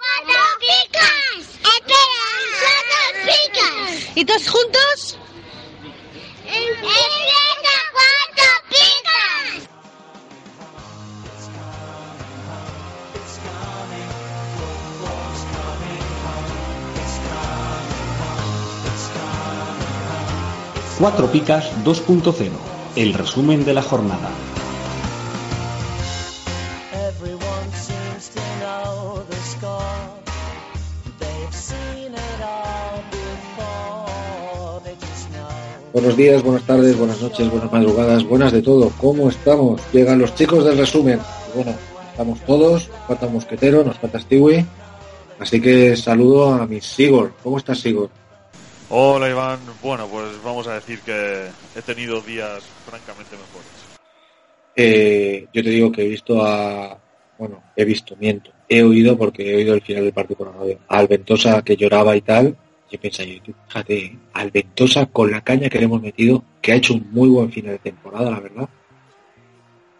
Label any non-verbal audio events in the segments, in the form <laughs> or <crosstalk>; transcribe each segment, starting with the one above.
¡Cuatro picas! ¡Espera! ¡Cuatro picas! ¿Y todos juntos? ¡Empieza cuatro picas! Cuatro Picas 2.0, el resumen de la jornada. Buenos días, buenas tardes, buenas noches, buenas madrugadas, buenas de todo. ¿Cómo estamos? Llegan los chicos del resumen. Y bueno, estamos todos, nos falta un mosquetero, nos falta Stewie. Así que saludo a mi Sigor. ¿Cómo estás, Sigor? Hola Iván, bueno pues vamos a decir que he tenido días francamente mejores. Eh, yo te digo que he visto a... Bueno, he visto, miento. He oído, porque he oído el final del partido por la radio, que lloraba y tal. Yo, tú, fíjate, Alventosa con la caña que le hemos metido, que ha hecho un muy buen final de temporada, la verdad.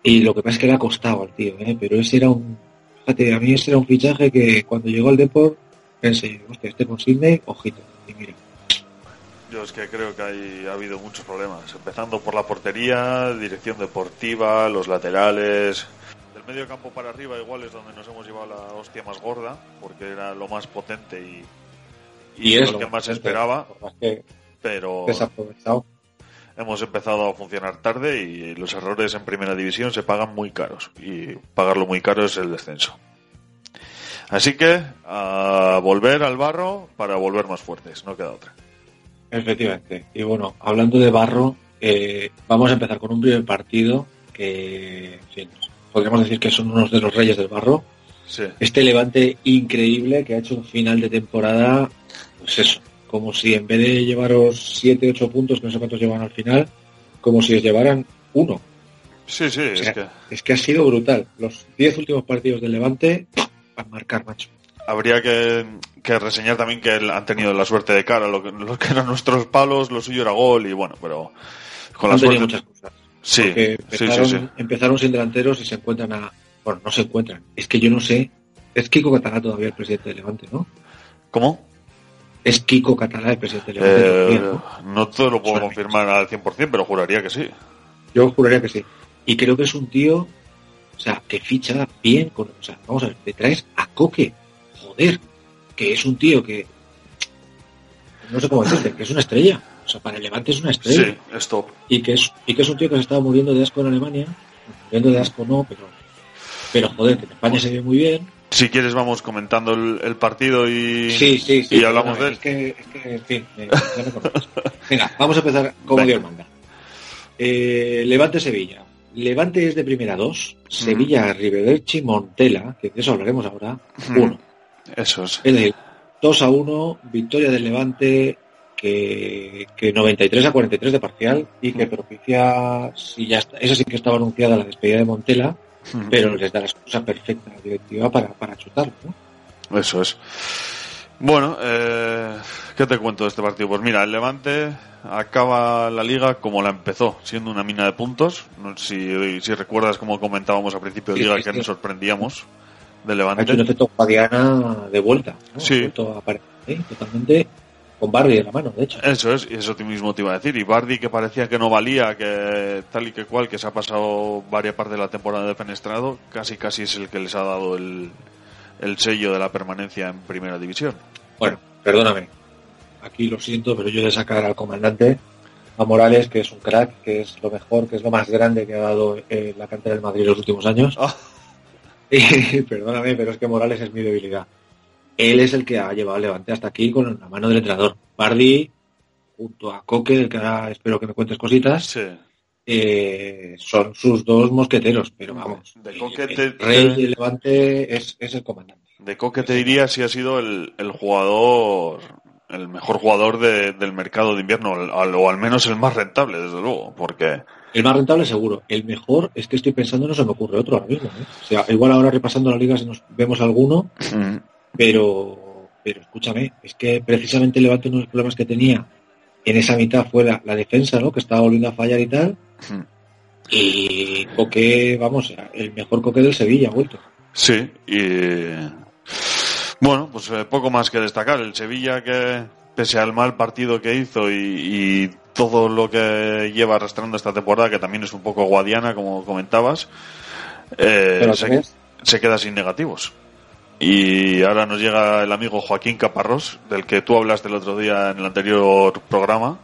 Y lo que pasa es que le ha costado al tío, ¿eh? pero ese era un... Fíjate, a mí ese era un fichaje que cuando llegó al Deport pensé, hostia, este con Sidney, ojito. Y mira, Yo es que creo que hay, ha habido muchos problemas, empezando por la portería, dirección deportiva, los laterales. Medio campo para arriba igual es donde nos hemos llevado la hostia más gorda, porque era lo más potente y, y, es lo que más esperaba, que pero desaprovechado. hemos empezado a funcionar tarde y los errores en primera división se pagan muy caros y pagarlo muy caro es el descenso. Así que a volver al barro para volver más fuertes, no queda otra. Efectivamente. Y bueno, hablando de barro, eh, vamos a empezar con un primer partido que en fin, podríamos decir que son unos de los reyes del barro. Sí. Este levante increíble que ha hecho un final de temporada, pues eso, como si en vez de llevaros 7, 8 puntos, que no sé cuántos llevan al final, como si os llevaran uno. Sí, sí, O es que es que ha sido brutal. Los 10 últimos partidos del levante, a marcar, macho. habría que, que reseñar también que han tenido la suerte de cara, lo que, lo que eran nuestros palos, lo suyo era gol y bueno, pero con la Han tenido suerte... muchas cosas. Sí, empezaron, sí, sí. empezaron sin delanteros y se encuentran a. Bueno, no se encuentran. Es que yo no sé. Es Kiko Catalá todavía el presidente de Levante, ¿no? ¿Cómo? Es Kiko Catalá el presidente de. Eh, ¿no? te lo puedo confirmar al 100%, pero juraría que sí. Yo juraría que sí. Y creo que es un tío, o sea, que ficha bien. Con, o sea, vamos a ver, te traes a Coque. Joder, que es un tío que. No sé cómo decirte, que es una estrella. O sea, para el Levante es una estrella. Sí, stop. y que es y que es un tío que se estaba muriendo de asco en Alemania muriendo de asco no pero pero joder que en España se ve muy bien Si quieres vamos comentando el, el partido y, sí sí sí y hablamos de él. es que, es que en fin me- ya me venga vamos a empezar como. Dios manda eh, Levante Sevilla Levante es de primera dos Sevilla Rivederci Montela que de eso hablaremos ahora uno. Eso es. es decir 2 a 1 victoria del Levante que, que 93 a 43 de parcial y que propicia, si ya está, esa sí que estaba anunciada la despedida de Montela, pero les da la excusa perfecta a la directiva para, para chutarlo. ¿no? Eso es. Bueno, eh, ¿qué te cuento de este partido? Pues mira, el Levante acaba la liga como la empezó, siendo una mina de puntos. No sé si, si recuerdas como comentábamos a principio de Sí, liga sí, que sí. nos sorprendíamos de Ha Levante. hecho un efecto Guadiana de vuelta. ¿no? Sí. Ha vuelto a aparecer, ¿eh? totalmente con Barry de la mano, de hecho. Eso es, y eso mismo te iba a decir. Y Bardi, que parecía que no valía, que tal y que cual, que se ha pasado varias partes de la temporada defenestrado, casi casi es el que les ha dado el, el sello de la permanencia en primera división. Bueno, perdóname. Aquí lo siento, pero yo de sacar al comandante, a Morales, que es un crack, que es lo mejor, que es lo más grande que ha dado eh, la cantera del Madrid en los últimos años. Ah. <laughs> Y perdóname, pero es que Morales es mi debilidad. Él es el que ha llevado Levante hasta aquí con la mano del entrenador. Bardi, junto a Coque, del que ahora espero que me cuentes cositas, Sí. eh, son sus dos mosqueteros, pero vamos, De Coque el te- rey del Levante es, es el comandante. De Coque te diría si ha sido el, el jugador, el mejor jugador de- del mercado de invierno, o al, o al menos el más rentable, desde luego, porque El más rentable seguro. El mejor es que estoy pensando, no se me ocurre otro ahora mismo. ¿eh? O sea, igual ahora repasando la liga si nos vemos alguno, mm, pero, pero escúchame, es que precisamente el Levante uno de los problemas que tenía en esa mitad fue la, la defensa, ¿no? Que estaba volviendo a fallar y tal. mm. Y Coque, vamos, el mejor Coque del Sevilla ha vuelto. sí, y bueno, pues eh, poco más que destacar. El Sevilla que, pese al mal partido que hizo y, y todo lo que lleva arrastrando esta temporada, que también es un poco guadiana, como comentabas, eh, se queda sin negativos. Y ahora nos llega el amigo Joaquín Caparrós, del que tú hablaste el otro día en el anterior programa.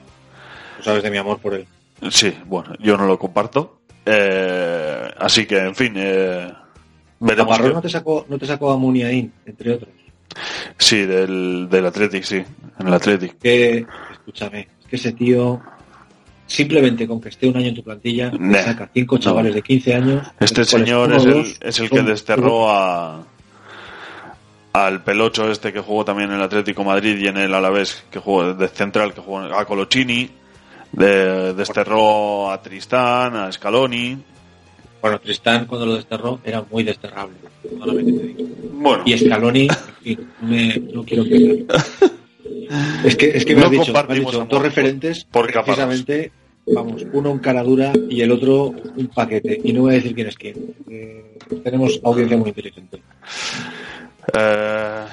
Tú sabes de mi amor por él. Sí, bueno, yo no lo comparto. Eh, así que, en fin, eh, veremos. Caparrós no te sacó, no te sacó a Muniain, entre otros. Sí, del, del Athletic, sí, en el Athletic. Que, escúchame, es que ese tío, simplemente con que esté un año en tu plantilla, te Nah, saca cinco chavales no. de 15 años. Este señor es el, dos es el que desterró a al pelocho este que jugó también en el Atlético Madrid y en el Alavés que jugó de central que jugó a Colocini de, desterró a Tristán a Scaloni Bueno, Tristán cuando lo desterró era muy desterrable. bueno Y Scaloni, me- no quiero empezar. <laughs> Es que, es que me No has dicho, me has compartimos dicho amor dos referentes, por precisamente, vamos, uno un cara dura y el otro un paquete. Y no voy a decir quién es quién. Eh, tenemos audiencia muy inteligente. Eh,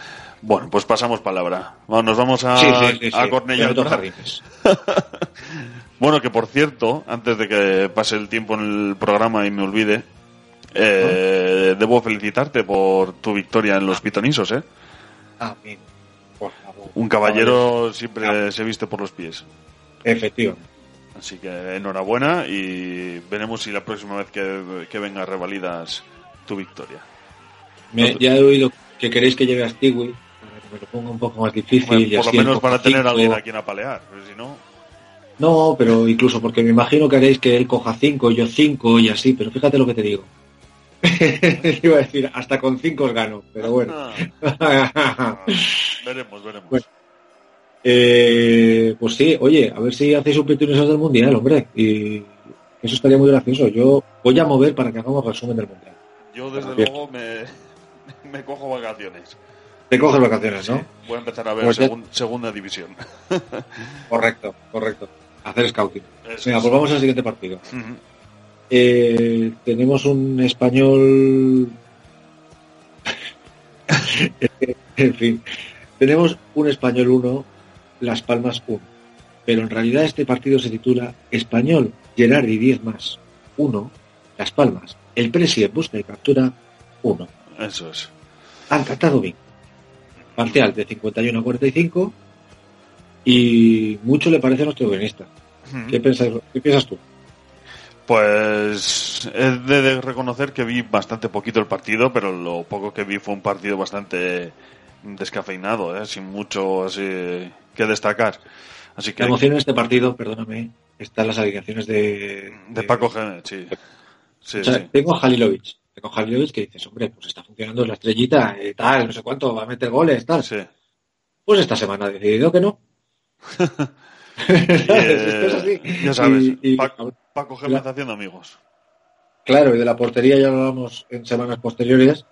bueno pues pasamos palabra Bueno, nos vamos a, sí, sí, sí, a. <laughs> Bueno, que por cierto, antes de que pase el tiempo en el programa y me olvide, eh, debo felicitarte por tu victoria en los pitonisos, ¿eh? Ah, bien. Por favor. Un caballero siempre se viste por los pies. Efectivamente. Así que enhorabuena y veremos si la próxima vez que, que venga revalidas tu victoria. Me- ya he oído que queréis que lleve a Stewie para que me lo ponga un poco más difícil. Bueno, y por lo así el menos para tener a alguien a quien apalear, porque si no... No, pero incluso porque me imagino que haréis que él coja 5, yo 5 y así, pero fíjate lo que te digo. <laughs> Iba a decir, hasta con 5 os gano, pero bueno. Ah, veremos, veremos. Bueno. Eh, pues sí, oye, a ver si hacéis un pitonisos del mundial, hombre. Y eso estaría muy gracioso. Yo voy a mover para que hagamos resumen del mundial. Yo desde luego me, me cojo vacaciones. Te coges vacaciones, ¿no? Sí, voy a empezar a ver Pues ya- segunda división. <laughs> Correcto, correcto. Hacer scouting. Eso Venga, es. pues vamos al siguiente partido. Eh, tenemos un español. <laughs> en fin, tenemos un español 1, Las Palmas 1. Pero en realidad este partido se titula Español, Gerardi 10 más 1, Las Palmas, el Presi en busca y captura 1. Eso es. Han cantado bien. Parcial de 51 a 45 y mucho le parece a nuestro guionista. ¿Qué, piensas, ¿Qué piensas tú? Pues he de, reconocer que vi bastante poquito el partido, pero lo poco que vi fue un partido bastante descafeinado, ¿eh? sin mucho así que destacar. Así que La emoción en este partido, perdóname, están las alineaciones de, de Paco Gémez, sí. Sí, O sea, sí. tengo a Halilovic. Tengo a Halilovic que dices, hombre, pues está funcionando la estrellita, eh, tal, no sé cuánto, va a meter goles, tal. sí. Pues esta semana ha decidido que no. <laughs> <laughs> Eh, es así. Ya sabes, Y- y- Paco, Paco Gémez haciendo amigos. Claro, y de la portería ya hablábamos en semanas posteriores,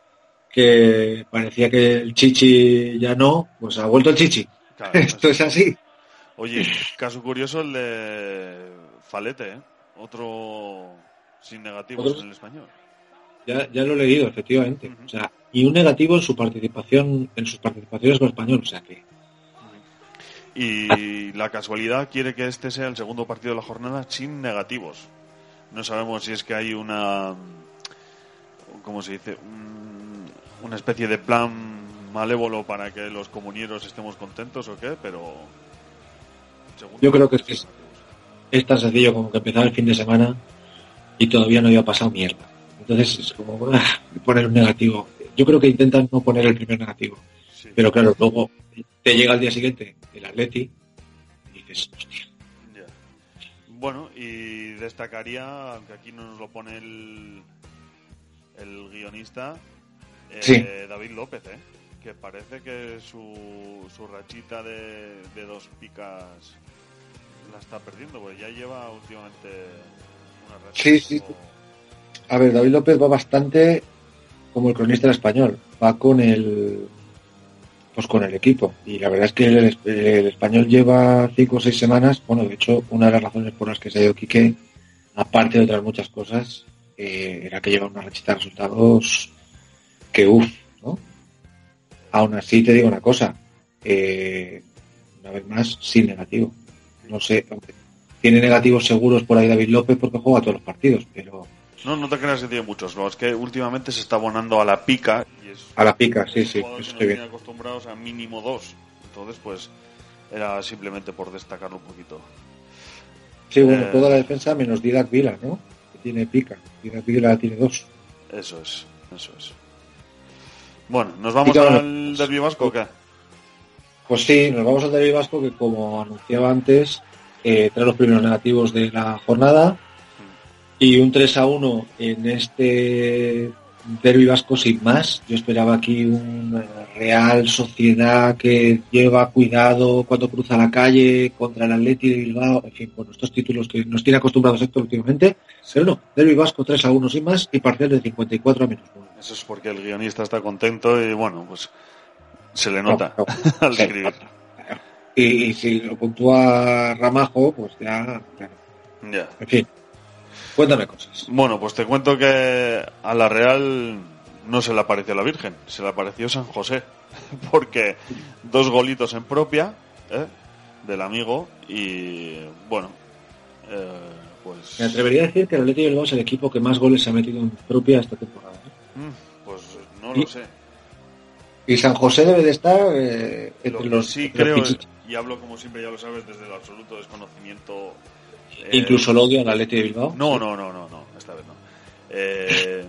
que parecía que el Chichi ya no, pues ha vuelto el Chichi. Claro, <laughs> Esto es así. Oye, caso curioso el de Falete, ¿eh? Otro sin negativos en el español. Ya, ya lo he leído, efectivamente. O sea, y un negativo en su participación, en sus participaciones con español. O sea que Y la casualidad quiere que este sea el segundo partido de la jornada sin negativos. No sabemos si es que hay una. ¿Cómo se dice? Un- una especie de plan malévolo para que los comunieros estemos contentos o qué, pero. Yo creo que es- es tan sencillo como que empezar el fin de semana y todavía no había pasado mierda. Entonces es como ah, poner un negativo. Yo creo que intentan no poner el primer negativo. Sí. Pero claro, luego te llega al día siguiente el Atleti y dices, hostia, Ya. Bueno, y destacaría, aunque aquí no nos lo pone el, el guionista, eh, Sí. David López, ¿eh? que parece que su, su rachita de, de dos picas la está perdiendo, porque ya lleva últimamente una racha. Sí, sí, poco- A ver, David López va bastante como el cronista español, va con el pues con el equipo. Y la verdad es que el, español lleva cinco o seis semanas, bueno, de hecho, una de las razones por las que se ha ido Quique, aparte de otras muchas cosas, eh, era que lleva una rachita de resultados que uff, ¿no? Aún así te digo una cosa, eh, una vez más, sin negativo. No sé, tiene negativos seguros por ahí David López porque juega todos los partidos, pero No, no te creas que tiene muchos, no, es que últimamente se está abonando a la pica y es A la pica, sí, sí, eso que bien. acostumbrados a mínimo dos. Entonces, pues, era simplemente por destacarlo un poquito. Sí, bueno, Eh. toda la defensa menos Didac Vila, ¿no? Que tiene pica. Didac Vila tiene dos. Eso es, eso es. Bueno, ¿nos vamos claro, al derbi vasco o qué? Pues sí, nos vamos al derbi vasco que como anunciaba antes, eh, trae los primeros negativos de la jornada y un 3 a 1 en este derbi vasco sin más. Yo esperaba aquí una Real Sociedad que lleva cuidado cuando cruza la calle contra el Atleti de Bilbao, en fin, bueno, estos títulos que nos tiene acostumbrados Héctor últimamente. Pero no, derbi vasco 3 a 1 sin más y parcial de 54 a menos 9. Eso es porque el guionista está contento y bueno, pues se le nota No, no. <laughs> al escribir. Y, y si lo puntúa Ramajo, pues ya, claro. Ya. En fin, cuéntame cosas. Bueno, pues te cuento que a la Real no se le apareció la Virgen, se le apareció San José. <laughs> Porque dos golitos en propia ¿eh? del amigo y bueno, eh, pues... Me atrevería a decir que el Atleti de Bilbao es el equipo que más goles se ha metido en propia esta temporada. ¿eh? Mm, Pues no Y- lo sé. Y San José debe de estar eh, Lo entre que los, sí los creo, pichichos. y hablo como siempre, ya lo sabes, desde el absoluto desconocimiento. Eh, Incluso lo odio al Atleti de Bilbao. No, no, no, no, no, esta vez no. Eh,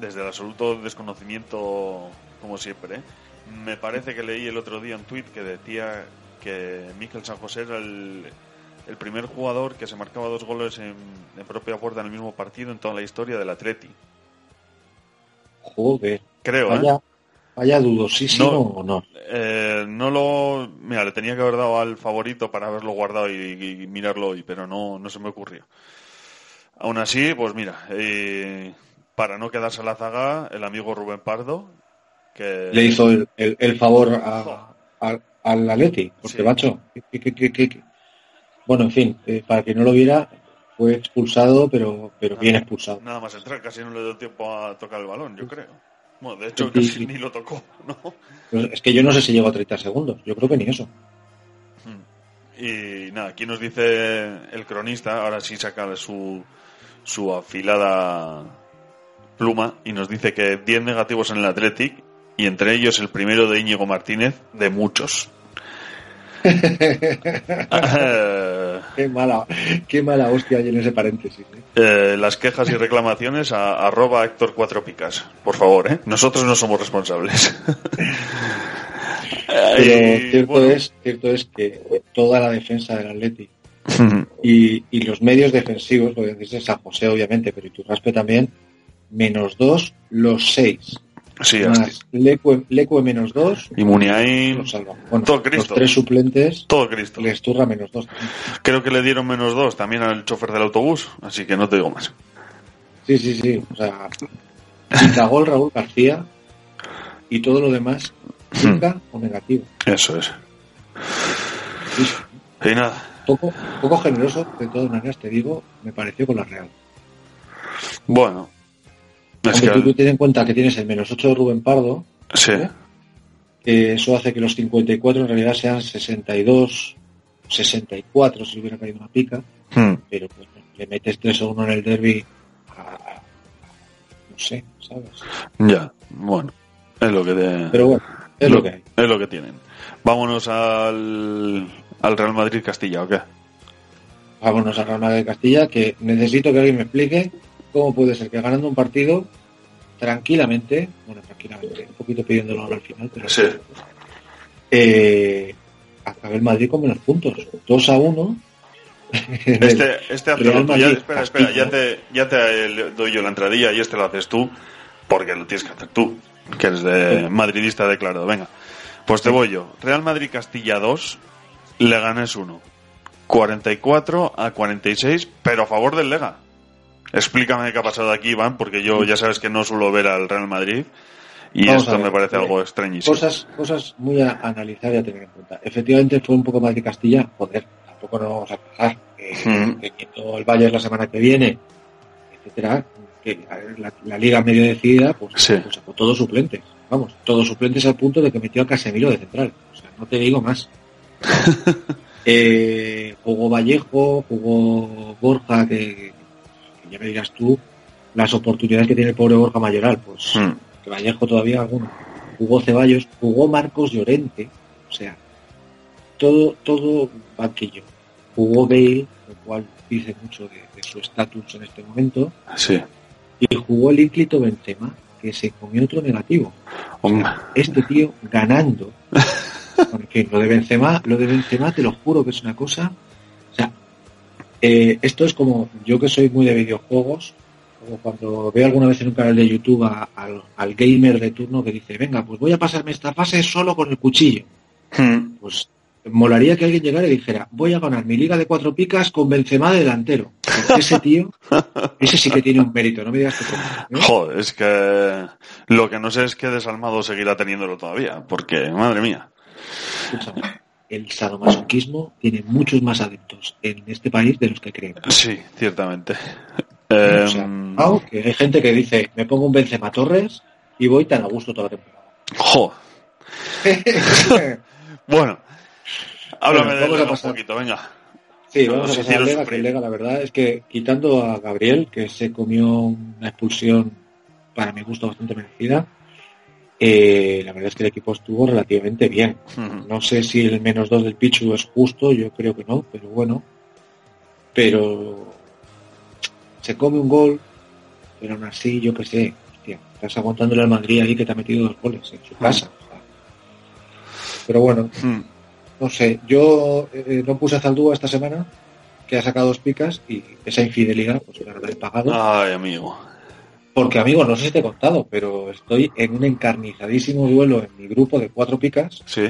desde el absoluto desconocimiento, como siempre. ¿eh? Me parece que leí el otro día un tuit que decía que Miquel San José era el, el primer jugador que se marcaba dos goles en, en propia puerta en el mismo partido en toda la historia del Atleti. Joder, Creo, ¿eh? vaya, vaya dudosísimo No. honor. Eh, no lo. Mira, le tenía que haber dado al favorito para haberlo guardado y, y mirarlo hoy, pero no, no se me ocurrió. Aún así, pues mira, eh, para no quedarse a la zaga, el amigo Rubén Pardo, que. Le hizo el, el- el favor a, a- al Atleti, porque Sí. macho, que- que- que- que- que- bueno, en fin, eh, para que no lo viera, fue expulsado, pero, pero bien expulsado. Nada más entrar, casi no le dio tiempo a tocar el balón, yo creo. Bueno, de hecho, casi ni lo tocó, <laughs> ¿no? Pues es que yo no sé si llegó a 30 segundos, yo creo que ni eso. Y nada, aquí nos dice el cronista, ahora sí saca su, su afilada pluma y nos dice que 10 negativos en el Athletic y entre ellos el primero de Íñigo Martínez, de muchos. <laughs> <laughs> Eh, Qué mala, qué mala hostia hay en ese paréntesis. ¿eh? eh, las quejas y reclamaciones a arroba Héctor Cuatro Picas, por favor, ¿eh? Nosotros no somos responsables. <laughs> Pero Y, cierto, bueno, es, cierto es que toda la defensa del Atleti y, y los medios defensivos, lo dice San José obviamente, pero Iturraspe también, menos dos, los seis. Sí, Lecue, menos dos, y Muniain, los. Bueno, Todo los Cristo. tres suplentes, todo Cristo. les turra menos dos. también. Creo que le dieron menos dos también al chofer del autobús, así que no te digo más. Sí, sí, sí. O sea, gol Raúl García y todo lo demás, nunca o negativo. Eso es. Y nada, Poco, poco generoso, de todas maneras te digo, me pareció con la Real. bueno. Es que, tú ten en cuenta que tienes el menos 8 de Rubén Pardo, sí, que eso hace que los 54 en realidad sean 62, 64 si hubiera caído una pica, Hmm. pero pues, le metes 3 o 1 en el derby, a- no sé, ¿sabes? ya, bueno, es lo que te- Pero bueno, es lo que hay. es lo que tienen. Vámonos al, al Real Madrid Castilla, ¿o qué? Vámonos a Real Madrid de Castilla, que necesito que alguien me explique cómo puede ser que ganando un partido tranquilamente, bueno, tranquilamente, un poquito pidiéndolo ahora al final, pero Sí. eh, acabe el Madrid con menos puntos. 2 a 1 Este, este tú. Ya- espera, espera, ya te, ya te doy yo la entradilla y este lo haces tú, porque lo tienes que hacer tú, que eres de madridista declarado. Venga, pues te voy yo. Real Madrid Castilla 2, Leganés 1. 44 a 46, pero a favor del Lega. Explícame qué ha pasado aquí, Iván, porque yo ya sabes que no suelo ver al Real Madrid y Vamos esto ver, me parece eh, algo extrañísimo. Cosas, cosas muy a analizar y a tener en cuenta. Efectivamente fue un poco más de Castilla, joder, tampoco nos vamos a quejar. Eh, Mm. Teniendo el Bayern la semana que viene, etcétera, que la, la liga medio decidida, pues, Sí. pues todos suplentes. Vamos, todos suplentes al punto de que metió a Casemiro de central. O sea, no te digo más. <laughs> Eh, jugó Vallejo, jugó Borja, que, que ya me dirás tú las oportunidades que tiene el pobre Borja Mayoral. Pues Mm. que Vallejo todavía alguno. Jugó Ceballos, jugó Marcos Llorente, o sea, todo, todo banquillo. Jugó Bale, lo cual dice mucho de, de su estatus en este momento, Sí. y jugó el ínclito Benzema, que se comió otro negativo. Este tío ganando. <laughs> Fin, lo de Benzema, lo de Benzema te lo juro que es una cosa. Eh, esto es como yo que soy muy de videojuegos, como cuando veo alguna vez en un canal de YouTube a- al, al gamer de turno que dice, venga, pues voy a pasarme esta fase solo con el cuchillo. Mm. Pues molaría que alguien llegara y dijera, voy a ganar mi liga de cuatro picas con Benzema de delantero. Porque ese tío, <laughs> ese sí que tiene un mérito, no me digas que no, ¿eh? Joder, es que lo que no sé es que Desalmado seguirá teniéndolo todavía, porque, madre mía. Escúchame, el sadomasoquismo tiene muchos más adeptos en este país de los que creemos. Sí, ciertamente. O sea, cuidado, que hay gente que dice, me pongo un Benzema Torres y voy tan a gusto toda la temporada. jo. <laughs> Bueno, háblame Bueno, de vamos a Lega un pasar. poquito, venga. Sí, Nos vamos a pasar al Lega, que Lega, la verdad es que quitando a Gabriel, que se comió una expulsión para mi gusto bastante merecida, eh, la verdad es que el equipo estuvo relativamente bien. No sé si el menos dos del Pichu es justo, yo creo que no, pero bueno. Pero se come un gol, pero aún así, yo qué sé, hostia, estás aguantándole al Madrid ahí que te ha metido dos goles en su casa. Pero bueno, no sé, yo eh, no puse a Zaldúa esta semana, que ha sacado dos picas y esa infidelidad, pues la verdad he pagado. Ay, amigo. Porque, amigo, no sé si te he contado, pero estoy en un encarnizadísimo duelo en mi grupo de cuatro picas, Sí.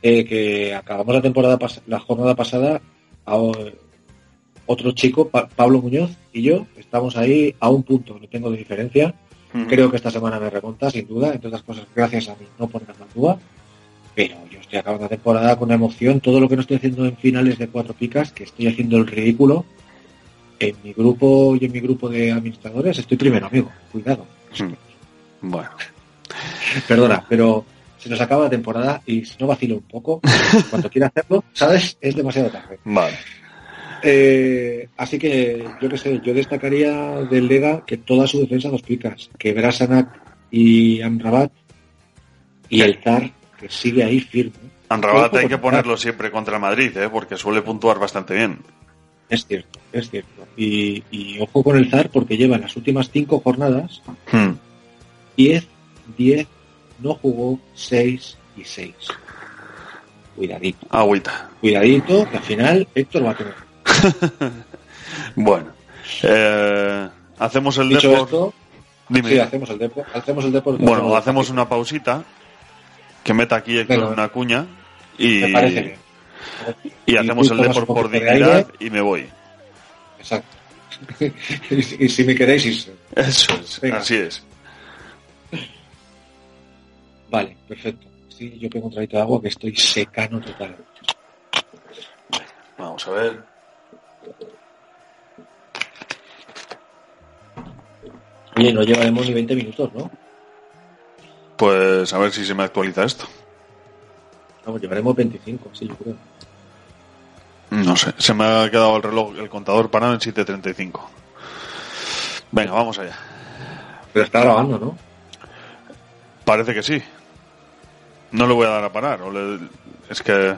eh, que acabamos la temporada la jornada pasada a otro chico, Pa- Pablo Muñoz y yo, estamos ahí a un punto, no tengo de diferencia. Creo que esta semana me remonta, sin duda, entre otras cosas, gracias a mí, no por la Zaldúa. Pero yo estoy acabando la temporada con emoción, todo lo que no estoy haciendo en finales de cuatro picas, que estoy haciendo el ridículo. En mi grupo y en mi grupo de administradores estoy primero, amigo. Cuidado. Mm. Bueno. <laughs> Perdona, pero se nos acaba la temporada y si no vacilo un poco, <laughs> cuando quiera hacerlo, ¿sabes? Es demasiado tarde. Vale. Eh, así que, yo qué sé, yo destacaría del Lega que toda su defensa dos picas, que Brasanac y Amrabat y el Zar, que sigue ahí firme. Anrabat Ojo hay que ponerlo siempre contra el Madrid, ¿eh? porque suele puntuar bastante bien. Es cierto, es cierto. Y, y ojo con el Zar porque lleva en las últimas cinco jornadas Mm. 10, 10, no jugó 6 y 6. Cuidadito, Agüita. cuidadito, que al final Héctor va a tener. <laughs> Bueno. Eh, hacemos el Dicho Depor. esto, Dime. sí, hacemos el depo, hacemos el depo. Bueno, hacemos una pausita. Que meta aquí Héctor Venga. una cuña. Y, Me parece bien. Y hacemos el tomas Depor un por de dignidad y me voy. Exacto. <laughs> y, si- y si me queréis irse. Eso es. Venga. Así es. Vale, perfecto. Sí, yo tengo un traguito de agua que estoy secano total. Vamos a ver. Oye, no llevaremos ni 20 minutos, ¿no? Pues a ver si se me actualiza esto. Vamos, llevaremos 25, sí, yo creo. No sé. Se me ha quedado el reloj, el contador parado en 7.35. Venga, vamos allá. Pero está grabando, ¿no? Parece que sí. No le voy a dar a parar. o le- Es que...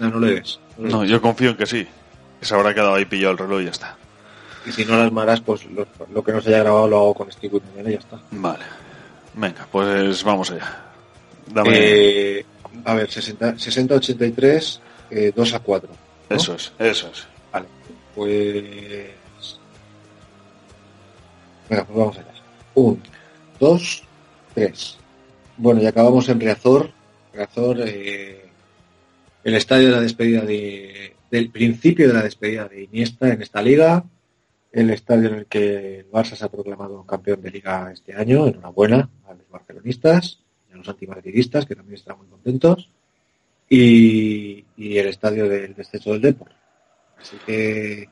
No, no le des. No yo confío en que sí. Que se habrá quedado ahí pillado el reloj y ya está. Y si no las malas, pues lo, lo que no se haya grabado lo hago con Steve y y ya está. Vale. Venga, pues vamos allá. Dame... Eh, a ver, 60 60-83, eh, 2 a 4. ¿no? Eso es, eso es. Vale, pues. Venga, pues vamos allá. Un, dos, tres. Bueno, y acabamos en Riazor. Riazor, eh, el estadio de la despedida de, del principio de la despedida de Iniesta en esta liga. El estadio en el que el Barça se ha proclamado campeón de liga este año. Enhorabuena a los barcelonistas y a los antimadridistas, que también están muy contentos. Y, el estadio del descenso del Depor. Así que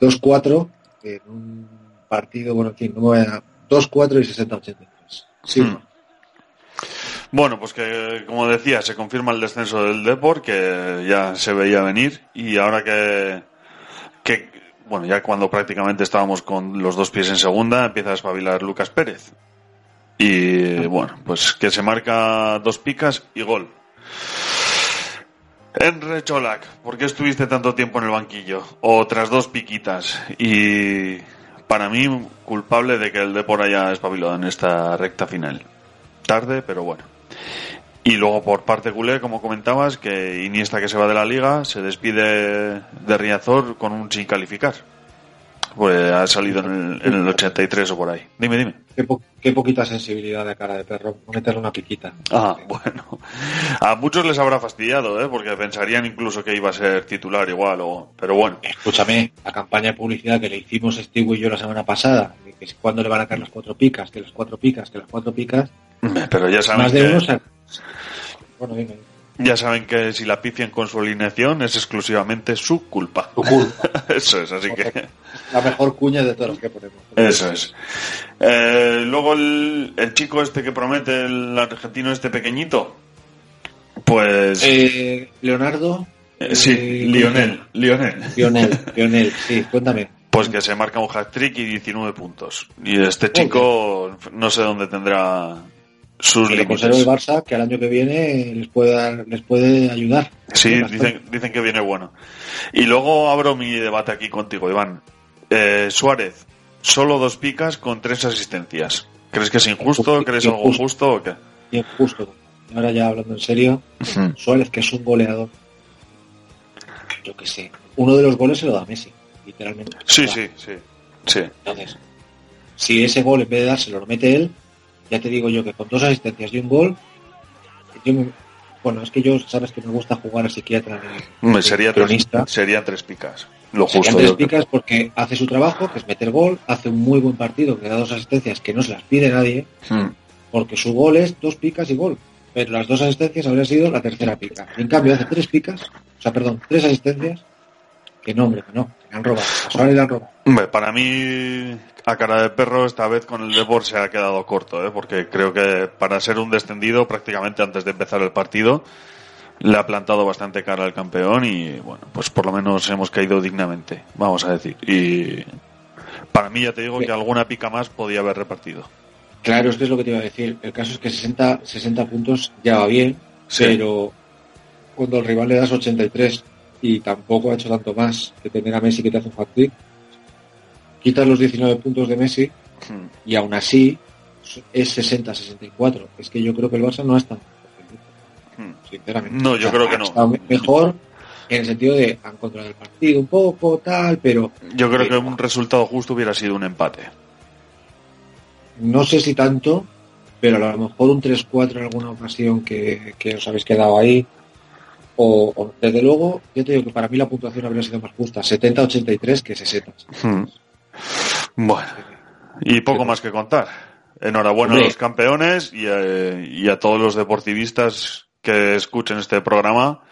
2-4 en un partido, bueno, en fin, no me voy a... 2-4 y 60-83. Sí, Hmm. Bueno, pues que, como decía, se confirma el descenso del Depor, que ya se veía venir, y ahora que, bueno, ya cuando prácticamente estábamos con los dos pies en segunda, empieza a espabilar Lucas Pérez. Y bueno, pues que se marca dos picas y gol. Enre Cholak, ¿por qué estuviste tanto tiempo en el banquillo? Otras dos piquitas. Y para mí, culpable de que el Depor haya espabilado en esta recta final. Tarde, pero bueno. Y luego por parte culé, como comentabas, que Iniesta que se va de la liga se despide de Riazor con un sin calificar. Pues ha salido en el, en el 83 o por ahí. Dime, dime. Qué, po- qué poquita sensibilidad de cara de perro. Meterle una piquita. Ah, bueno. A muchos les habrá fastidiado, ¿eh? Porque pensarían incluso que iba a ser titular igual, o... pero bueno. Escúchame, la campaña de publicidad que le hicimos Steve y yo la semana pasada, que cuando le van a caer las cuatro picas, que las cuatro picas, que las cuatro picas, Pero ya saben más de que... uno se- Bueno, dime. Ya saben que si la pifian con su alineación es exclusivamente su culpa. <laughs> Eso es, así que... La mejor cuña de todas las que ponemos. Eso es. Eh, luego el, el chico este que promete, el argentino este pequeñito, pues... Eh, Leonardo. eh, sí, eh, Lionel, Lionel. Lionel, Lionel, <laughs> sí, cuéntame. Pues que se marca un hat-trick y 19 puntos. Y este chico no sé dónde tendrá sus conserve el límites. Barça, que al año que viene les puede, dar- les puede ayudar. Sí, dicen, dicen que viene bueno. Y luego abro mi debate aquí contigo, Iván. Eh, Suárez, solo dos picas con tres asistencias. ¿Crees que es injusto? ¿Crees algo Injusto. justo o qué? Bien, justo. Y ahora ya hablando en serio, Suárez, que es un goleador, yo qué sé, uno de los goles se lo da Messi, literalmente. Sí, sí, sí. Sí. Entonces, si ese gol en vez de dárselo lo mete él, ya te digo yo que con dos asistencias y un gol, yo me- bueno, es que yo sabes que me gusta jugar a psiquiatra de sería tres, serían tres picas. Lo Serían justo. tres yo creo. picas porque hace su trabajo, que es meter gol, hace un muy buen partido, que da dos asistencias que no se las pide nadie, Mm. porque su gol es dos picas y gol. Pero las dos asistencias habría sido la tercera pica. Y en cambio hace tres picas, o sea, perdón, tres asistencias, que no, hombre, que no, que le han robado. Le han robado. Hombre, para mí, a cara de perro, esta vez con el Depor se ha quedado corto, ¿eh? porque creo que para ser un descendido, prácticamente antes de empezar el partido, le ha plantado bastante cara al campeón y, bueno, pues por lo menos hemos caído dignamente, vamos a decir. Y para mí, ya te digo que alguna pica más podía haber repartido. Claro, es que es lo que te iba a decir. El caso es que 60, 60 puntos ya va bien, Sí. pero cuando al rival le das 83 y tampoco ha hecho tanto más que tener a Messi que te hace un hat-trick, quitas los 19 puntos de Messi y aún así es 60-64. Es que yo creo que el Barça no está Mm. sinceramente. No, yo creo que ha no. mejor en el sentido de han controlado el partido un poco, tal, pero Yo creo Sí. que un resultado justo hubiera sido un empate. no sé si tanto, pero a lo mejor un 3-4 en alguna ocasión que, que os habéis quedado ahí. O, o, desde luego, yo te digo que para mí la puntuación habría sido más justa, 70-83 que 60. Mm. Bueno, y poco más que contar. Enhorabuena a los campeones y, eh, y a todos los deportivistas que escuchen este programa.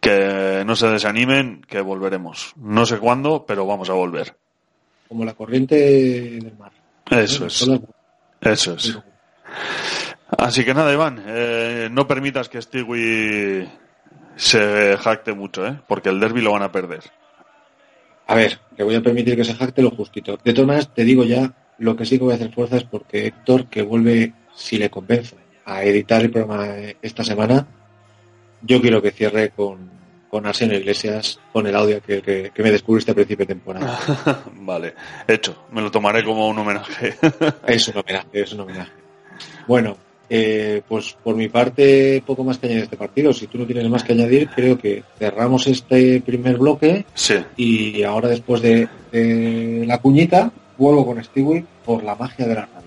Que no se desanimen, que volveremos. No sé cuándo, pero vamos a volver. Como la corriente del mar. Eso ¿no? es. Eso es. Así que nada, Iván, eh, no permitas que Stewie se jacte mucho, ¿eh? porque el derby lo van a perder. A ver, le voy a permitir que se jacte lo justito. De todas maneras, te digo ya, lo que sí que voy a hacer fuerza es porque Héctor, que vuelve, si le convenzo, a editar el programa eh, esta semana, yo quiero que cierre con, con Arsenio Iglesias, con el audio que, que, que me descubriste a principio de temporada. <laughs> vale, hecho. Me lo tomaré como un homenaje. Es un homenaje, es un homenaje. Bueno, Eh, pues por mi parte, poco más que añadir este partido. Si tú no tienes más que añadir, creo que cerramos este primer bloque Sí. y ahora después de, de la cuñita, vuelvo con Stewie por la magia de la radio.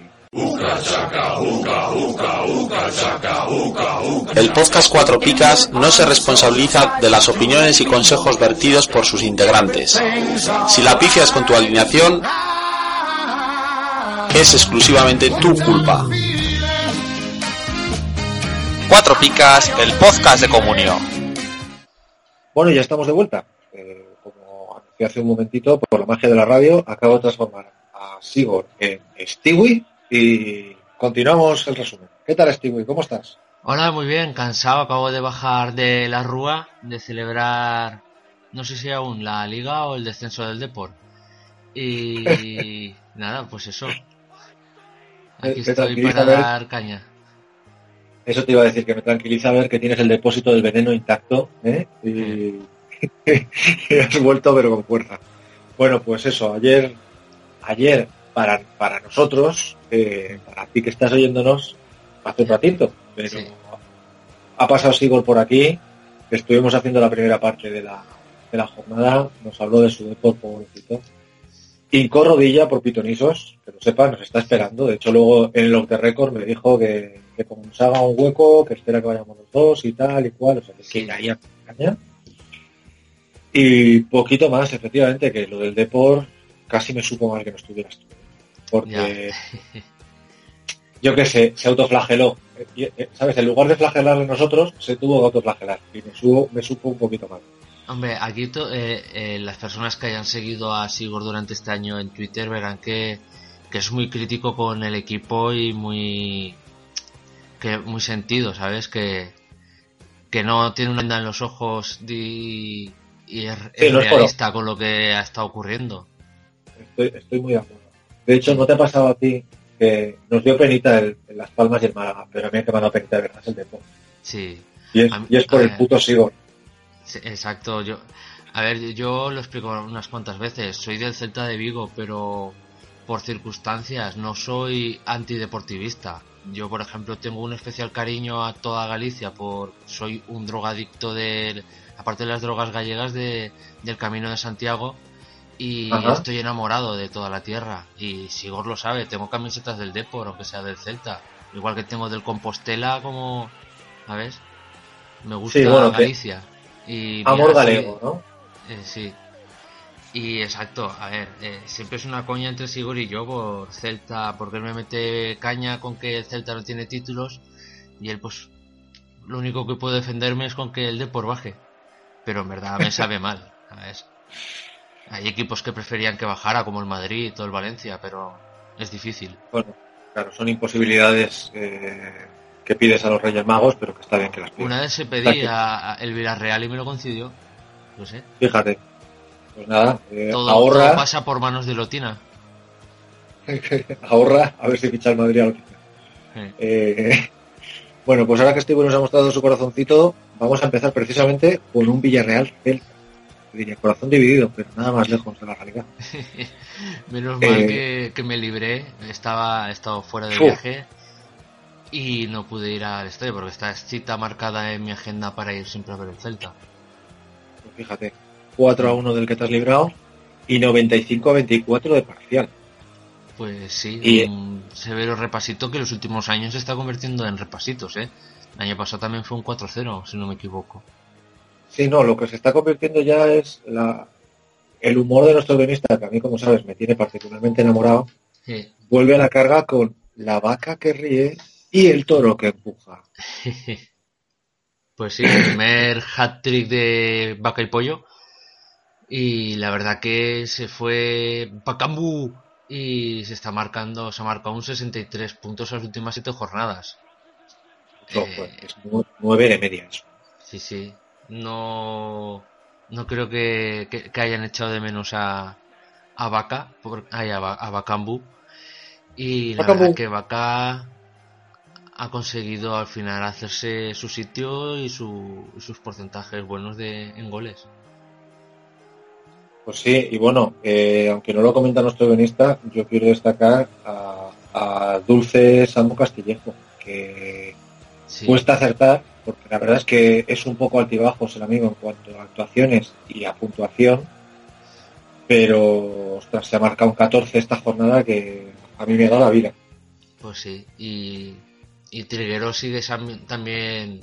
El podcast Cuatro Picas no se responsabiliza de las opiniones y consejos vertidos por sus integrantes. Si la pifias con tu alineación, es exclusivamente tu culpa. Cuatro Picas, el podcast de comunión. Bueno, ya estamos de vuelta. Eh, como anuncié hace un momentito, por la magia de la radio, acabo de transformar a Sigor en Stewie y continuamos el resumen. ¿Qué tal, Stewie? ¿Cómo estás? Hola, muy bien, cansado, acabo de bajar de la Rúa, de celebrar, no sé si aún la liga o el descenso del Deport. Y <laughs> nada, pues eso. Aquí estoy para dar caña. Eso te iba a decir, que me tranquiliza ver que tienes el depósito del veneno intacto ¿eh? y, <laughs> y has vuelto pero con fuerza. Bueno, pues eso, ayer, ayer para, para nosotros, eh, para ti que estás oyéndonos, hace un ratito, pero Sí. ha pasado Sigol por aquí, estuvimos haciendo la primera parte de la, de la jornada, nos habló de su deporte pobrecito. Hincó rodilla por pitonisos, que lo sepa, nos está esperando. De hecho, luego en el off the record me dijo que, que como nos haga un hueco, que espera que vayamos los dos y tal y cual. O sea, que sí, ahí a caña. Y poquito más, efectivamente, que lo del Depor casi me supo mal que no estuvieras tú. Porque, <laughs> yo qué sé, se autoflageló. Y, eh, ¿Sabes? En lugar de flagelarle nosotros, se tuvo que autoflagelar. Y me, supo- me supo un poquito mal. Hombre, aquí to- eh, eh, las personas que hayan seguido a Sigurd durante este año en Twitter verán que, que es muy crítico con el equipo y muy que muy sentido, ¿sabes? Que, que no tiene una venda en los ojos di- y es, Sí, es no es por- realista con lo que ha estado ocurriendo. Estoy, estoy muy de acuerdo. De hecho, ¿no te ha pasado a ti que nos dio penita el, en Las Palmas y el Málaga? Pero a mí que me ha dado penita de verdad es el Depor. Sí, Y es, A mí- y es por el puto Sigor. sí, exacto. Yo, a ver, yo lo explico unas cuantas veces. Soy del Celta de Vigo, pero por circunstancias, no soy antideportivista. Yo, por ejemplo, tengo un especial cariño a toda Galicia por soy un drogadicto de aparte de las drogas gallegas de, del Camino de Santiago y Ajá. estoy enamorado de toda la tierra y Sigor lo sabe, tengo camisetas del Depor, aunque sea del Celta, igual que tengo del Compostela como, ¿sabes? Me gusta Sí, bueno, que- Galicia y Amor mira, sí, galego, ¿no? eh, sí. Y exacto, a ver, eh, siempre es una coña entre Sigor y yo por Celta, porque él me mete caña con que el Celta no tiene títulos y él pues lo único que puede defenderme es con que el Depor baje. Pero en verdad me sabe <laughs> mal, ¿sabes? Hay equipos que preferían que bajara, como el Madrid o el Valencia, pero es difícil. Bueno, claro, son imposibilidades eh, que pides a los Reyes Magos, pero que está bien que las pidas. Una vez se pedí a, a el Villarreal y me lo concedió. No sé. Fíjate. Pues nada, eh, Todo, ahorra, todo pasa por manos de Lotina. <laughs> ahorra, a ver si ficha el Madrid a Eh. Bueno, pues ahora que Steve nos ha mostrado su corazoncito, vamos a empezar precisamente con un Villarreal Celta. Diría corazón dividido, pero nada más lejos de la realidad. <laughs> Menos mal Eh, que, que me libré, estaba he estado fuera de viaje y no pude ir al estadio porque está cita marcada en mi agenda para ir siempre a ver el Celta. Pues fíjate, 4 a 1 del que te has librado y 95 a 24 de parcial. Pues sí, Y- un severo repasito que los últimos años se está convirtiendo en repasitos, ¿eh? El año pasado también fue un 4-0, si no me equivoco. Sí, no, lo que se está convirtiendo ya es la, el humor de nuestro guionista, que a mí, como sabes, me tiene particularmente enamorado, vuelve a la carga con la vaca que ríe y el toro que empuja. <laughs> Pues sí, el primer hat-trick de Vaca y Pollo. Y la verdad que se fue Bacambú y se está marcando, se ha marcado un 63 puntos en las últimas 7 jornadas. No, Eh, pues, es nu- nueve de media eso. Sí, sí. No, no creo que, que- que hayan echado de menos a, a Vaca, por, ay, a, a Bacambú. Y la verdad que Vaca ha conseguido al final hacerse su sitio y, su, y sus porcentajes buenos de, en goles. Pues sí, y bueno, eh, aunque no lo comenta nuestro guionista, yo quiero destacar a a Dulce Sambo Castillejo, que Sí. cuesta acertar, porque la verdad es que es un poco altibajos el amigo en cuanto a actuaciones y a puntuación, pero ostras, se ha marcado un 14 esta jornada que a mí me da la vida. Pues sí. Y, y Trigueros sigue también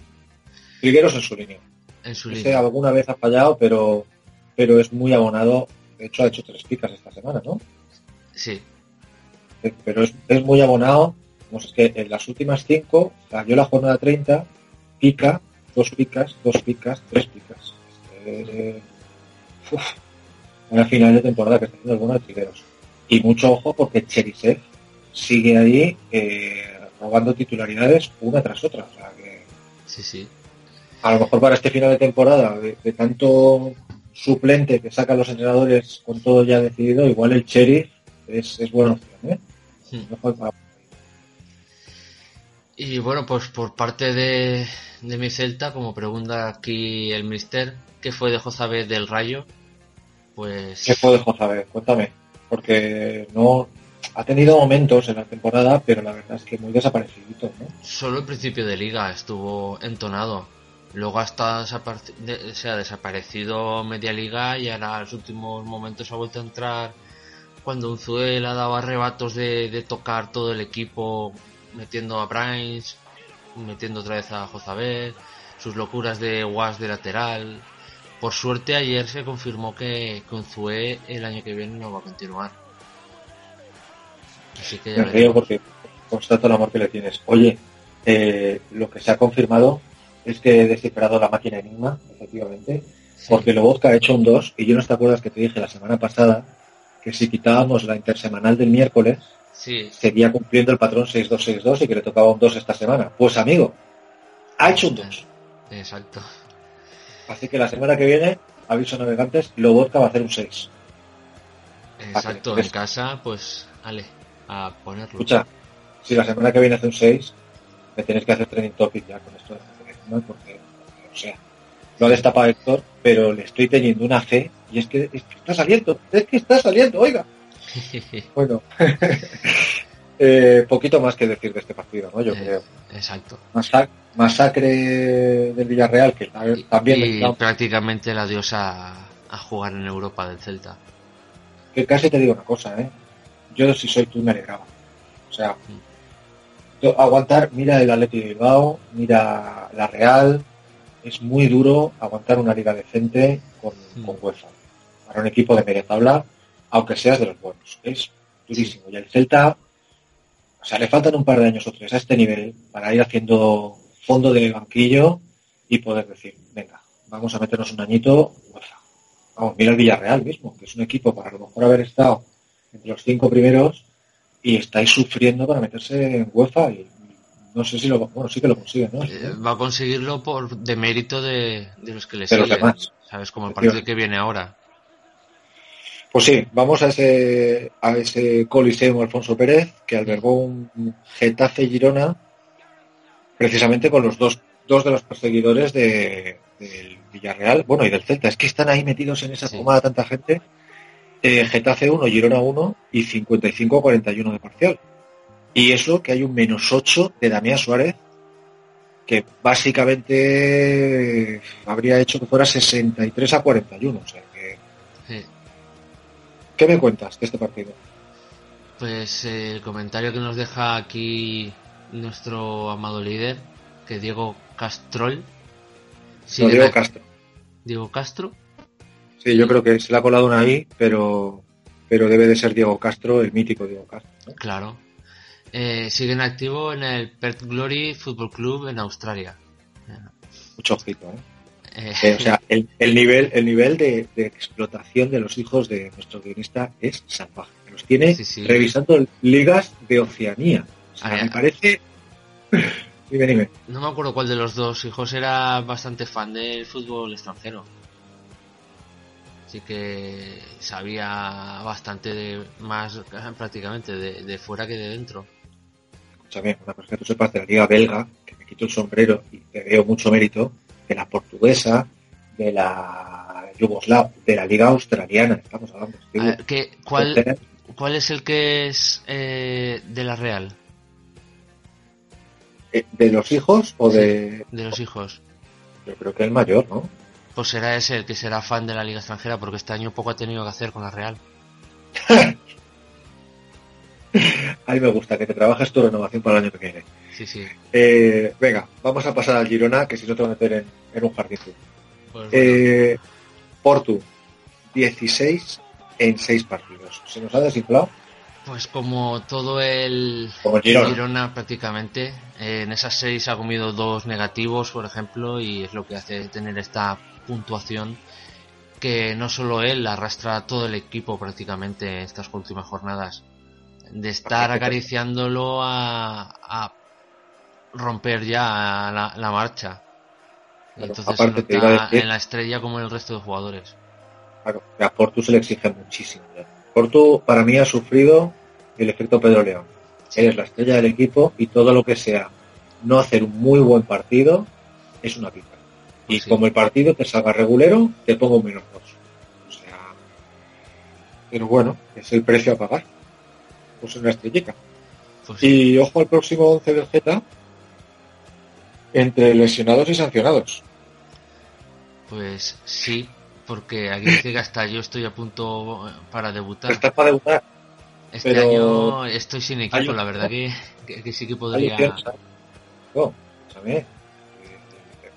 Trigueros en su línea. en su Ese línea. alguna vez ha fallado, pero, pero es muy abonado. De hecho, ha hecho tres picas esta semana, ¿no? Sí. Eh, Pero es, es muy abonado. Sé, es que en las últimas cinco, cayó la jornada 30, pica, dos picas, dos picas, tres picas. Eh, uf, una final de temporada que está haciendo algunos de Trigueros. Y mucho ojo porque Cherisev sigue ahí eh, robando titularidades una tras otra. O sea que Sí, sí. a lo mejor para este final de temporada, de, de tanto suplente que sacan los entrenadores con todo ya decidido, igual el Cherry es, es buena opción, ¿eh? Mejor para- Y bueno, pues por parte de, de mi Celta, como pregunta aquí el mister, ¿qué fue de Jozabed del Rayo? Pues ¿Qué fue de Jozabed? Cuéntame. Porque no ha tenido momentos en la temporada, pero la verdad es que muy desaparecido, ¿no? solo el principio de liga estuvo entonado. Luego hasta se ha desaparecido media liga y ahora en los últimos momentos ha vuelto a entrar cuando ha dado arrebatos de, de tocar todo el equipo metiendo a Brains, metiendo otra vez a Jozabed, sus locuras de Was de lateral. Por suerte ayer se confirmó que, Unzué el año que viene no va a continuar. Así que ya Me río porque constato el amor que le tienes. Oye, eh, lo que se ha confirmado es que he descifrado la máquina Enigma, efectivamente, Sí. porque Lobotka ha hecho un 2 y yo no te acuerdas que te dije la semana pasada que si quitábamos la intersemanal del miércoles Sí, seguía cumpliendo el patrón 6262 y que le tocaba un 2 esta semana. Pues amigo, ha hecho un 2. exacto. Así que la semana que viene, aviso navegantes, Lobotka va a hacer un 6. Exacto, en casa, pues, ale, a ponerlo. Escucha, si la semana que viene hace un 6, me tenéis que hacer training topic ya con esto Enigma, porque, o sea, lo ha destapado Héctor, pero le estoy teniendo una fe y es que, es que está saliendo, es que está saliendo, oiga. <laughs> Bueno, <laughs> eh, poquito más que decir de este partido, ¿no? Yo Eh, creo. Exacto. Masac- masacre del Villarreal, que Y, también y prácticamente la diosa a jugar en Europa del Celta. que casi te digo una cosa, ¿eh? Yo si soy tú me alegraba. O sea, aguantar, mira el Atleti de Bilbao, mira la Real, es muy duro aguantar una liga decente con, Mm. con UEFA. Para un equipo de media tabla, aunque seas de los buenos. Es durísimo. Y el Celta, o sea, le faltan un par de años o tres a este nivel para ir haciendo fondo de banquillo y poder decir, venga, vamos a meternos un añito UEFA. Vamos, mira el Villarreal mismo, que es un equipo para a lo mejor haber estado entre los cinco primeros y estáis sufriendo para meterse en UEFA y no sé si lo, bueno, sí que lo consiguen, ¿no? Eh, va a conseguirlo por de mérito de, de los que le siguen. demás. ¿Sabes? Como el partido que viene ahora. Pues sí, vamos a ese, a ese Coliseum Alfonso Pérez, que albergó un Getafe Girona, precisamente con los dos, dos de los perseguidores de, del Villarreal, bueno, y del Celta. Es que están ahí metidos en esa Sí. pomada tanta gente. Eh, Getafe 1, Girona 1 y 55-41 de parcial. Y eso que hay un menos 8 de Damián Suárez, que básicamente habría hecho que fuera 63 a 41. O sea que, Sí. ¿qué me cuentas de este partido? Pues eh, el comentario que nos deja aquí nuestro amado líder, que Diego Castrol. Sigue Diego Castro. Diego Castro. Sí, yo creo que se le ha colado una ahí, pero, pero debe de ser Diego Castro, el mítico Diego Castro. ¿no? Claro. Eh, sigue en activo en el Perth Glory Football Club en Australia. Mucho ojito, ¿eh? Eh, Eh, o sea, el, el nivel, el nivel de, de explotación de los hijos de nuestro guionista es salvaje. Los tiene Sí, sí. revisando ligas de Oceanía. O sea, me parece... dime, dime. no me acuerdo cuál de los dos hijos era bastante fan del fútbol extranjero. Así que sabía bastante de más prácticamente de, de fuera que de dentro. Escúchame, una cosa que tú sepas de la liga belga, que me quito el sombrero y te veo mucho mérito, de la portuguesa, de la yugoslava, de la liga australiana, estamos hablando. A ver, ¿qué- cuál, Tener ¿Cuál es el que es eh, de la Real? Eh, ¿De los hijos o de...? De los hijos. Yo creo que el mayor, ¿no? Pues será ese el que será fan de la Liga Extranjera porque este año poco ha tenido que hacer con la Real. <laughs> A mí me gusta que te trabajes tu renovación para el año que viene. Sí, sí. Eh, venga, vamos a pasar al Girona, que si no te va a meter en, en un jardín. Pues bueno, Eh, Portu, 16 en 6 partidos. ¿Se nos ha desinflado? Pues como todo el Como el Girona. prácticamente, eh, en esas seis ha comido dos negativos, por ejemplo, y es lo que hace tener esta puntuación que no solo él arrastra a todo el equipo prácticamente estas últimas jornadas. De estar acariciándolo a, a romper ya la, la marcha. Y entonces se aparte a nota decir- en la estrella como en el resto de jugadores. A Portu se le exige muchísimo. Portu, para mí, ha sufrido el efecto Pedro León. Eres la estrella del equipo y todo lo que sea no hacer un muy buen partido es una pica. Y Pues sí. como el partido te salga regulero, te pongo un menos dos. O sea, pero bueno, es el precio a pagar. Pues una estrellita. Pues sí. Y ojo al próximo 11 del Geta entre lesionados y sancionados. Pues sí, porque aquí que hasta yo estoy a punto para debutar. Estás para debutar. Este pero- año estoy sin equipo, la verdad que, que, que sí que podría... No, escúchame, eh,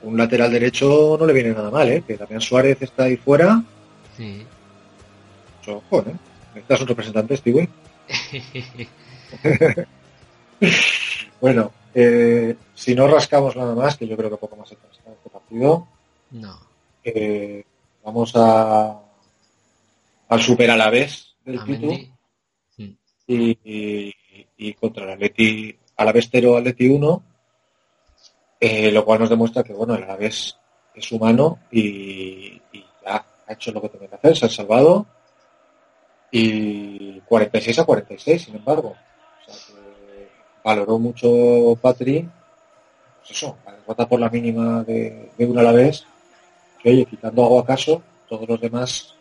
Un lateral derecho no le viene nada mal, ¿eh? Que Damián Suárez está ahí fuera. Sí. Ojo, ¿eh? Necesitas un representante, Stewie. <laughs> Bueno, eh, si no rascamos nada más, que yo creo que poco más se rasca este partido, no. eh, vamos a al super del A título Mendy. Mm. Y, contra el Atleti, Alavés 0, Atleti 1, eh, lo cual nos demuestra que bueno, el Alavés es humano y, ha hecho lo que tenía que hacer, se ha salvado y 46 a 46, sin embargo. O sea que valoró mucho Patri, pues eso, la por la mínima de, de un Alavés, que oye, quitando algo acaso, todos los demás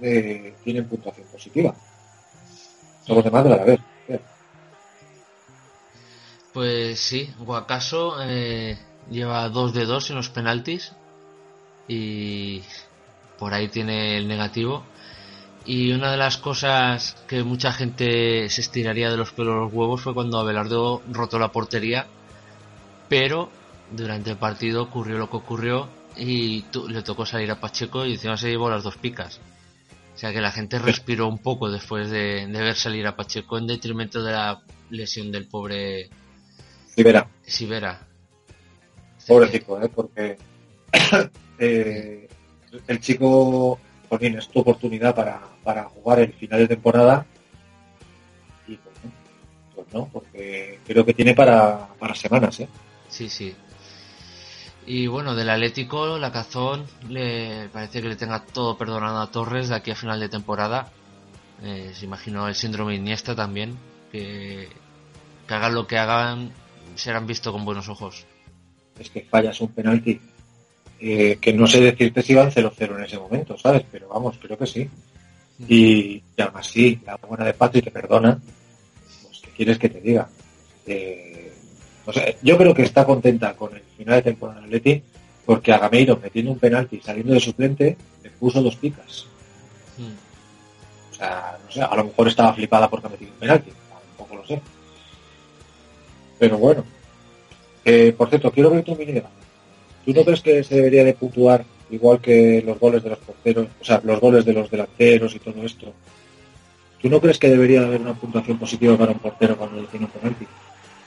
eh, tienen puntuación positiva. Pues sí, Guacaso eh, lleva 2 de 2 en los penaltis y por ahí tiene el negativo. Y una de las cosas que mucha gente se estiraría de los pelos los huevos fue cuando Abelardo rotó la portería, pero durante el partido ocurrió lo que ocurrió y le tocó salir a Pacheco y encima se llevó las dos picas. O sea que la gente respiró un poco después de, de ver salir a Pacheco en detrimento de la lesión del pobre Rivera, Sivera. pobrecito, ¿eh? porque <coughs> eh, el chico, por fin, es tu oportunidad para, para jugar el final de temporada y pues no, pues no, porque creo que tiene para, para semanas. ¿eh? Sí, sí. Y bueno, del Atlético, la Cazón le parece que le tenga todo perdonado a Torres de aquí a final de temporada. Eh, se imagino el síndrome Iniesta también, que, que hagan lo que hagan, serán vistos con buenos ojos. Es que fallas un penalti eh, que no sé decirte si van 0-0 en ese momento, ¿sabes? Pero vamos, creo que sí. Y, y aún así, la buena de Patri te perdona. Pues, ¿qué quieres que te diga? Eh, o sea, yo creo que está contenta con el final de temporada del Atleti porque a Gameiro metiendo un penalti y saliendo de suplente le puso dos picas. Mm. O sea, no sé, a lo mejor estaba flipada porque ha metido un penalti. Tampoco lo sé. Pero bueno. Eh, por cierto, quiero ver tu mini ¿Tú no crees que se debería de puntuar igual que los goles de los porteros, o sea, los goles de los delanteros y todo esto? ¿Tú no crees que debería haber una puntuación positiva para un portero cuando tiene un penalti?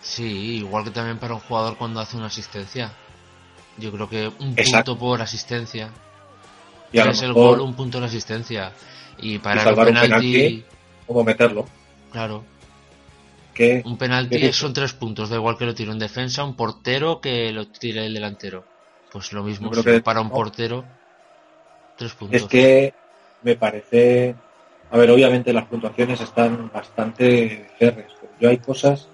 Sí, igual que también para un jugador cuando hace una asistencia. Yo creo que un Exacto. punto por asistencia. Y a lo el gol, un punto en asistencia. Y para salvar un penalti, penalti. ¿Cómo meterlo? claro, Que un penalti ¿Qué son tres puntos, da igual que lo tire un defensa, un portero, que lo tire el delantero. Pues lo mismo, si que- para un portero, tres puntos. es que me parece... A ver, obviamente las puntuaciones están bastante férreas, pero yo hay cosas...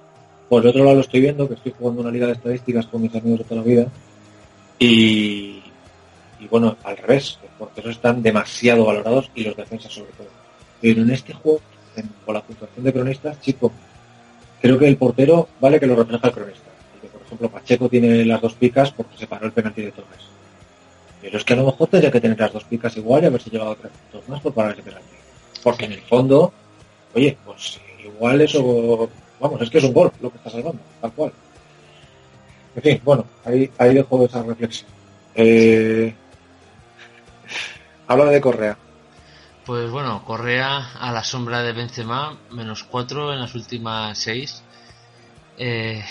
Por el otro lado lo estoy viendo, que estoy jugando una liga de estadísticas con mis amigos de toda la vida, y, y bueno, al revés, los porteros están demasiado valorados y los defensas sobre todo. Pero en este juego hacen con la puntuación de cronistas, chico, creo que el portero vale que lo refleja el cronista. Porque, por ejemplo, Pacheco tiene las dos picas porque se paró el penalti de Torres. Pero es que a lo mejor tendría que tener las dos picas igual y haberse llevado tres puntos más por parar ese penalti. Porque en el fondo, oye, pues igual eso, vamos, es que es un gol lo que está salvando, tal cual. En fin, bueno, ahí, ahí dejo esa reflexión. Eh, habla de Correa. Pues bueno, Correa a la sombra de Benzema, menos 4 en las últimas 6. Eh,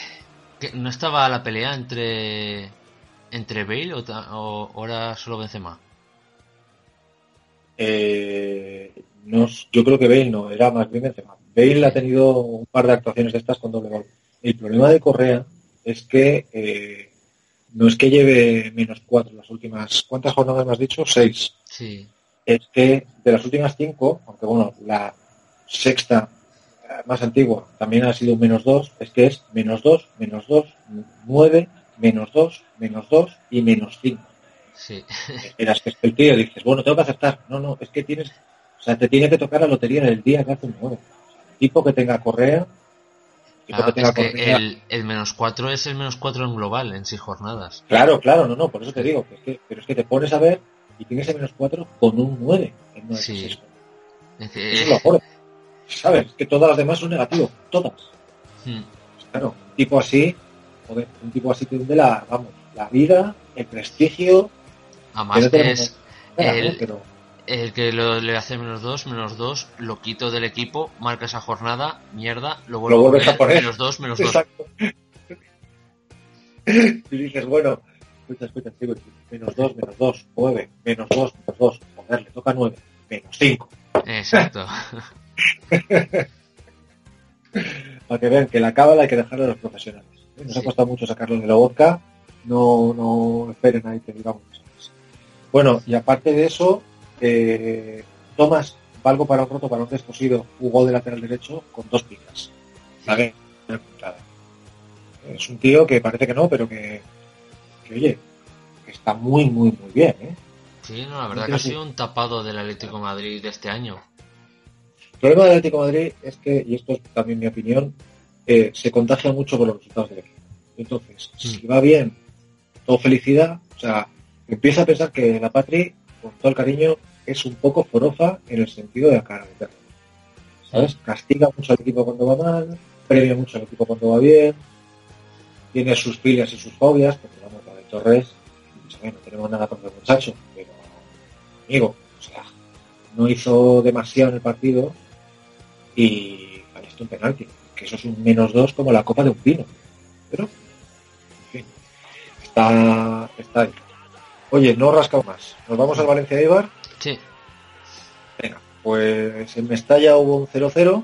que ¿No estaba la pelea entre entre Bale o, o- era solo Benzema? Eh, no, yo creo que Bale no, era más bien Benzema. Bale ha tenido un par de actuaciones de estas con doble gol. El problema de Correa es que eh, no es que lleve menos cuatro las últimas. ¿Cuántas jornadas me has dicho? Seis. Sí, Es que de las últimas cinco, aunque bueno, la sexta más antigua también ha sido menos dos, es que es menos dos, menos dos, nueve, menos dos, menos dos y menos cinco. sí. <laughs> Eras que es que el tío dices, bueno, tengo que aceptar. No, no, es que tienes, o sea, te tiene que tocar la lotería en el día que hace un nuevo. Tipo que tenga correa, tipo Claro, que tenga es que correa. el, el menos 4 es el menos 4 en global, en 6 jornadas. Claro, claro, no, no, por eso te digo, que es que, pero es que te pones a ver y tienes el menos cuatro con un nueve en nueve Sí. seis. Es que- Eso es lo jode. ¿Sabes? Que todas las demás son negativos, todas. Hmm. Claro, un tipo así, joder, un tipo así hunde la, vamos, la vida, el prestigio, Además que no es ¿no? el, pero el que lo- le hace menos 2, menos 2, lo quito del equipo, marca esa jornada, mierda, lo vuelvo Lo vuelves a poner. menos 2, menos 2. Exacto. <laughs> y dices, bueno, escucha, escucha, tío, menos dos, menos dos, nueve, menos dos, menos dos, joder, le toca nueve, menos cinco. Exacto. <laughs> Para que vean que la cábala hay que dejarla a los profesionales. ¿eh? Nos ha costado mucho sacarlo de la vodka, no, no esperen ahí que digamos. Bueno, y aparte de eso, eh, Tomás, valgo para un roto, para un descosido, jugó de lateral derecho con dos picas. La. Es un tío que parece que no, pero que, que, oye, que está muy, muy, muy bien, ¿eh? Sí, no, la verdad que ha sido un tapado del Atlético de Madrid de este año. El problema del Atlético de Madrid es que, y esto es también mi opinión, eh, se contagia mucho por los resultados del equipo. Entonces, si va bien, todo felicidad, o sea, empieza a pensar que la Patri, con todo el cariño, es un poco forofa en el sentido de la cara. de perro. ¿Sabes? Castiga mucho al equipo cuando va mal, premia mucho al equipo cuando va bien, tiene sus filias y sus fobias, porque vamos, la de Torres, pues, no tenemos nada contra el muchacho, pero, amigo, o sea, no hizo demasiado en el partido y fallaste un penalti, que eso es un menos dos como la copa de un pino. Pero, en fin, está, está ahí. Oye, no rascado más. Nos vamos al Valencia Eibar. Sí, Venga, pues en Mestalla hubo un 0-0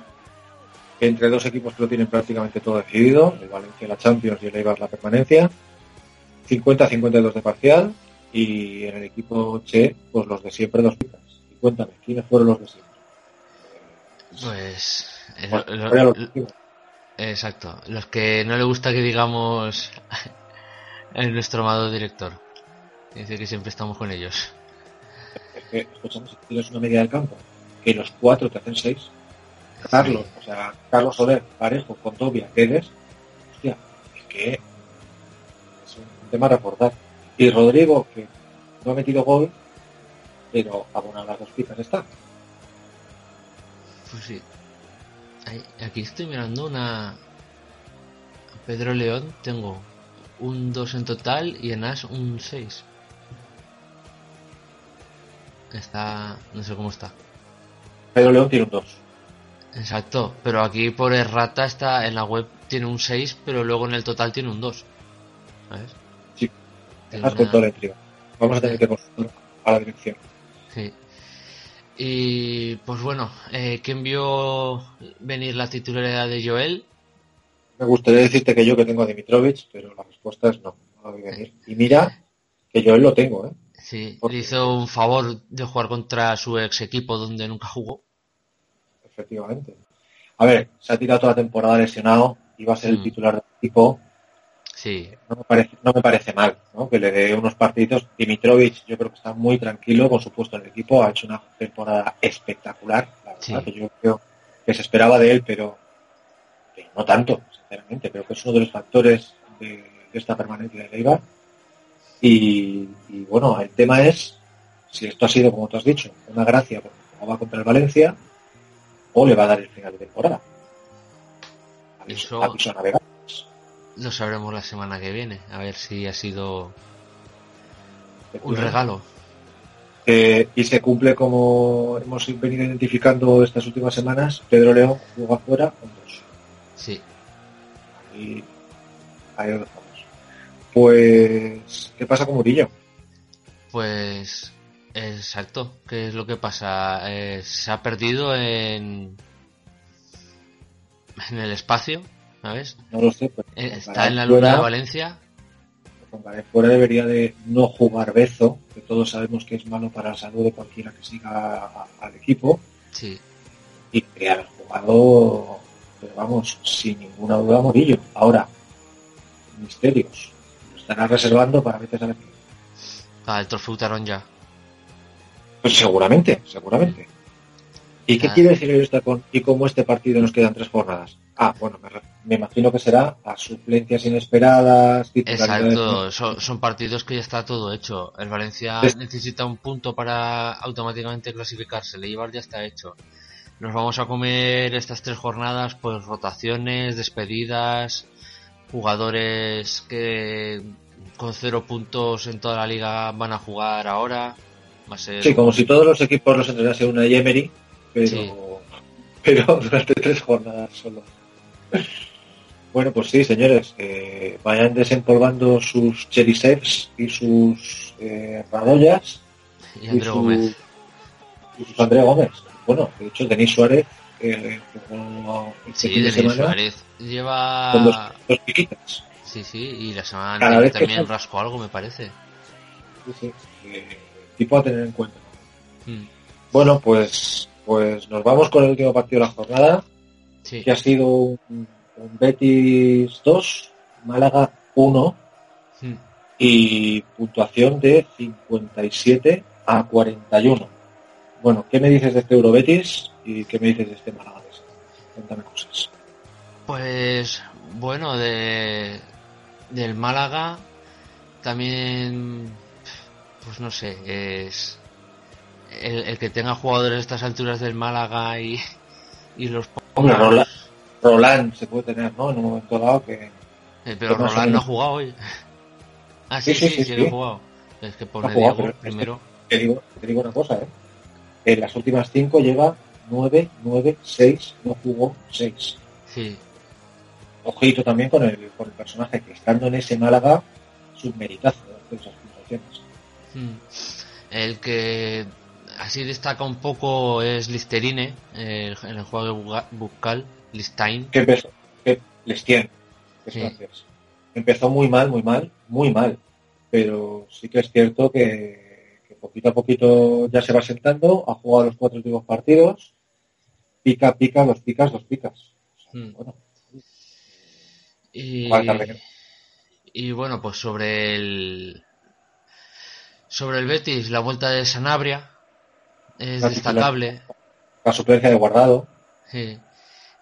entre dos equipos que lo tienen prácticamente todo decidido, el Valencia la Champions y el Eibar la permanencia. 50-52 de parcial y en el equipo Che, pues los de siempre dos picas. Y cuéntame, ¿quiénes fueron los de siempre? pues... eh, Bueno, lo- lo- exacto, los que no le gusta que digamos <laughs> en nuestro amado director. Dice que siempre estamos con ellos. Es que, escúchame, si tienes una media del campo, que los cuatro te hacen seis, Carlos, o sea, Carlos Soler, Parejo, Contovia, Guedes, hostia, es que es un tema a recordar. Y Rodrigo, que no ha metido gol, pero a una de las dos picas está. Pues sí. Aquí estoy mirando una... Pedro León tengo un 2 en total y en As un 6. Está... no sé cómo está. Pedro León tiene un 2. Exacto, pero aquí por errata está en la web tiene un 6, pero luego en el total tiene un 2. ¿Sabes? Sí. Una-. Vamos a tener que consultar a la dirección. Sí. Y pues bueno, eh, ¿quién vio venir la titularidad de Joel? Me gustaría decirte que yo que tengo a Dimitrovich, pero la respuesta es no, no la voy a venir. Y mira que yo él lo tengo, ¿eh? Sí, Porque- le hizo un favor de jugar contra su ex equipo donde nunca jugó. Efectivamente. A ver, se ha tirado toda la temporada lesionado, iba a ser Mm. el titular del equipo. Sí, No me parece, no me parece mal, ¿no? Que le dé unos partidos. Dimitrovich, yo creo que está muy tranquilo con su puesto en el equipo, ha hecho una temporada espectacular, la verdad, Sí. que yo creo que se esperaba de él, pero, pero no tanto, sinceramente. Creo que es uno de los factores de, de esta permanencia de Leibar. Y, y bueno, el tema es si esto ha sido, como tú has dicho, una gracia porque jugaba contra el Valencia o le va a dar el final de temporada. Eso- aviso. Lo sabremos la semana que viene, a ver si ha sido un regalo. Eh, y se cumple como hemos venido identificando estas últimas semanas, Pedro León juega fuera con dos. Sí. Y ahí lo dejamos. Pues, ¿qué pasa con Murillo? Pues exacto, ¿qué es lo que pasa? Eh, se ha perdido en en el espacio, ¿sabes? No lo sé, Eh, Está en la luna fuera- de Valencia. fuera debería de no jugar Bezo, que todos sabemos que es malo para la salud de cualquiera que siga al equipo, Sí. y que haber jugado, pero vamos, sin ninguna duda Murillo. Ahora, misterios. Lo estará reservando para veces a veces. Ah, el trofeo Tarón ya. Pues seguramente, seguramente. ¿Y qué Ah. quiere decir esto con y cómo este partido nos quedan tres jornadas? Ah, bueno, me, imagino que será a suplencias inesperadas, Exacto, son, son partidos que ya está todo hecho. El Valencia Es- necesita un punto para automáticamente clasificarse. El Eibar ya está hecho. Nos vamos a comer estas tres jornadas, pues rotaciones, despedidas, jugadores que con cero puntos en toda la liga van a jugar ahora. Va a ser Sí, como si todos los equipos los entrenase una Emery, pero, Sí. pero <laughs> durante tres jornadas solo. Bueno, pues sí, señores, eh, vayan desempolvando sus Cherisevs y sus eh, Radoyas y André su- Gómez. y sus André Gómez. Bueno, de hecho, Denis Suárez eh, jugó este Sí, fin de semana Suárez lleva... con dos, dos piquitas. Sí, sí, y la semana Cada anterior vez que también son- rascó algo, me parece. Sí, sí, eh, tipo a tener en cuenta. Mm, Bueno, pues, pues nos vamos con el último partido de la jornada, Sí, que ha sido un, un Betis 2, Málaga 1 Mm, y puntuación de 57 a 41. Bueno, ¿qué me dices de este Eurobetis y qué me dices de este Málaga? Cuéntame cosas. Pues bueno, de del Málaga también, pues no sé, es el, el que tenga jugadores a estas alturas del Málaga y, y los Hombre, Roland, Roland se puede tener, ¿no? En un momento dado que... Eh, pero Roland no ha jugado hoy. Ah, sí, Sí, sí, sí, sí, jugado. Es que pone jugado, Diego primero. Te digo, te digo una cosa, ¿eh? En las últimas cinco lleva 9, 9, 6, no jugó 6. Sí, Ojito también con el, con el personaje que estando en ese Málaga, submeritazo de esas puntuaciones. Mm. El que así destaca un poco es Listerine, el- en el juego de bucal, Listein. que empezó, que Lestien, Sí. Empezó muy mal, muy mal, muy mal. Pero sí que es cierto que, que poquito a poquito ya se va sentando, ha jugado los cuatro últimos partidos, pica, pica, dos picas, dos picas. O sea, Mm. Bueno, Y, bueno, pues sobre el sobre el Betis, la vuelta de Sanabria es La destacable. la suplencia de guardado, Sí.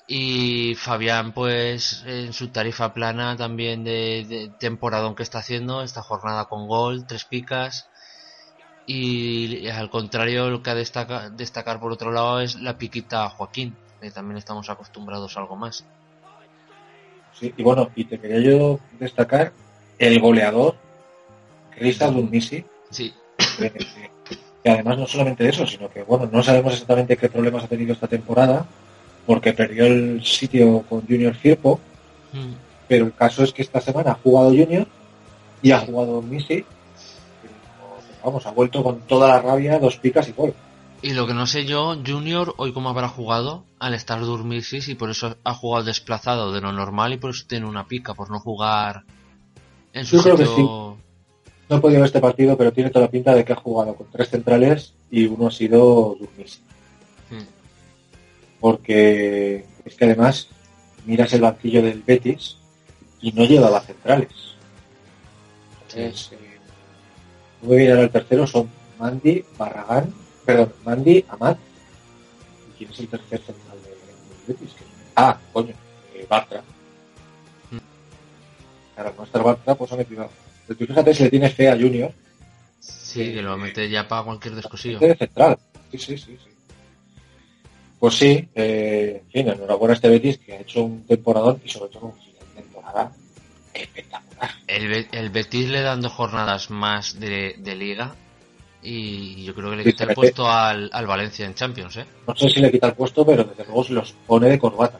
Y Fabián, pues en su tarifa plana también de, de temporadón que está haciendo, esta jornada con gol, tres picas. Y al contrario, lo que ha destaca, destacar por otro lado es la piquita a Joaquín, que también estamos acostumbrados a algo más. Sí, y bueno, y te quería yo destacar el goleador, Krista Dunmisi, Sí, que, que además no solamente eso, sino que bueno, no sabemos exactamente qué problemas ha tenido esta temporada, porque perdió el sitio con Junior Firpo, Mm. pero el caso es que esta semana ha jugado Junior y ha jugado pero, vamos, ha vuelto con toda la rabia, dos picas y gol. Y lo que no sé yo, Junior, hoy cómo habrá jugado al estar Durmisis y por eso ha jugado desplazado de lo normal y por eso tiene una pica, por no jugar en su Yo creo que sitio. No he podido ver este partido, pero tiene toda la pinta de que ha jugado con tres centrales y uno ha sido Durmisi. Mm. porque es que además miras el banquillo del Betis y no llevaba centrales. Entonces, eh, voy a mirar al tercero, son Mandy, Barragán, perdón, Mandy, Amat. ¿Y quién es el tercer central de- que- Ah, coño, eh, Bartra. Mm. Claro, no está Bartra, pues ha metido. Pero tú fíjate si le tienes fe a Junior, Sí, que lo mete ya para cualquier descosillo. de central. Sí, sí, sí, sí. Pues sí, eh, en fin, enhorabuena a este Betis que ha hecho un temporadón y sobre todo un final de temporada espectacular. El, el Betis le dan dos jornadas más de, de liga y yo creo que le quita el puesto al, al Valencia en Champions, ¿eh? No sé si le quita el puesto, pero desde luego se los pone de corbata.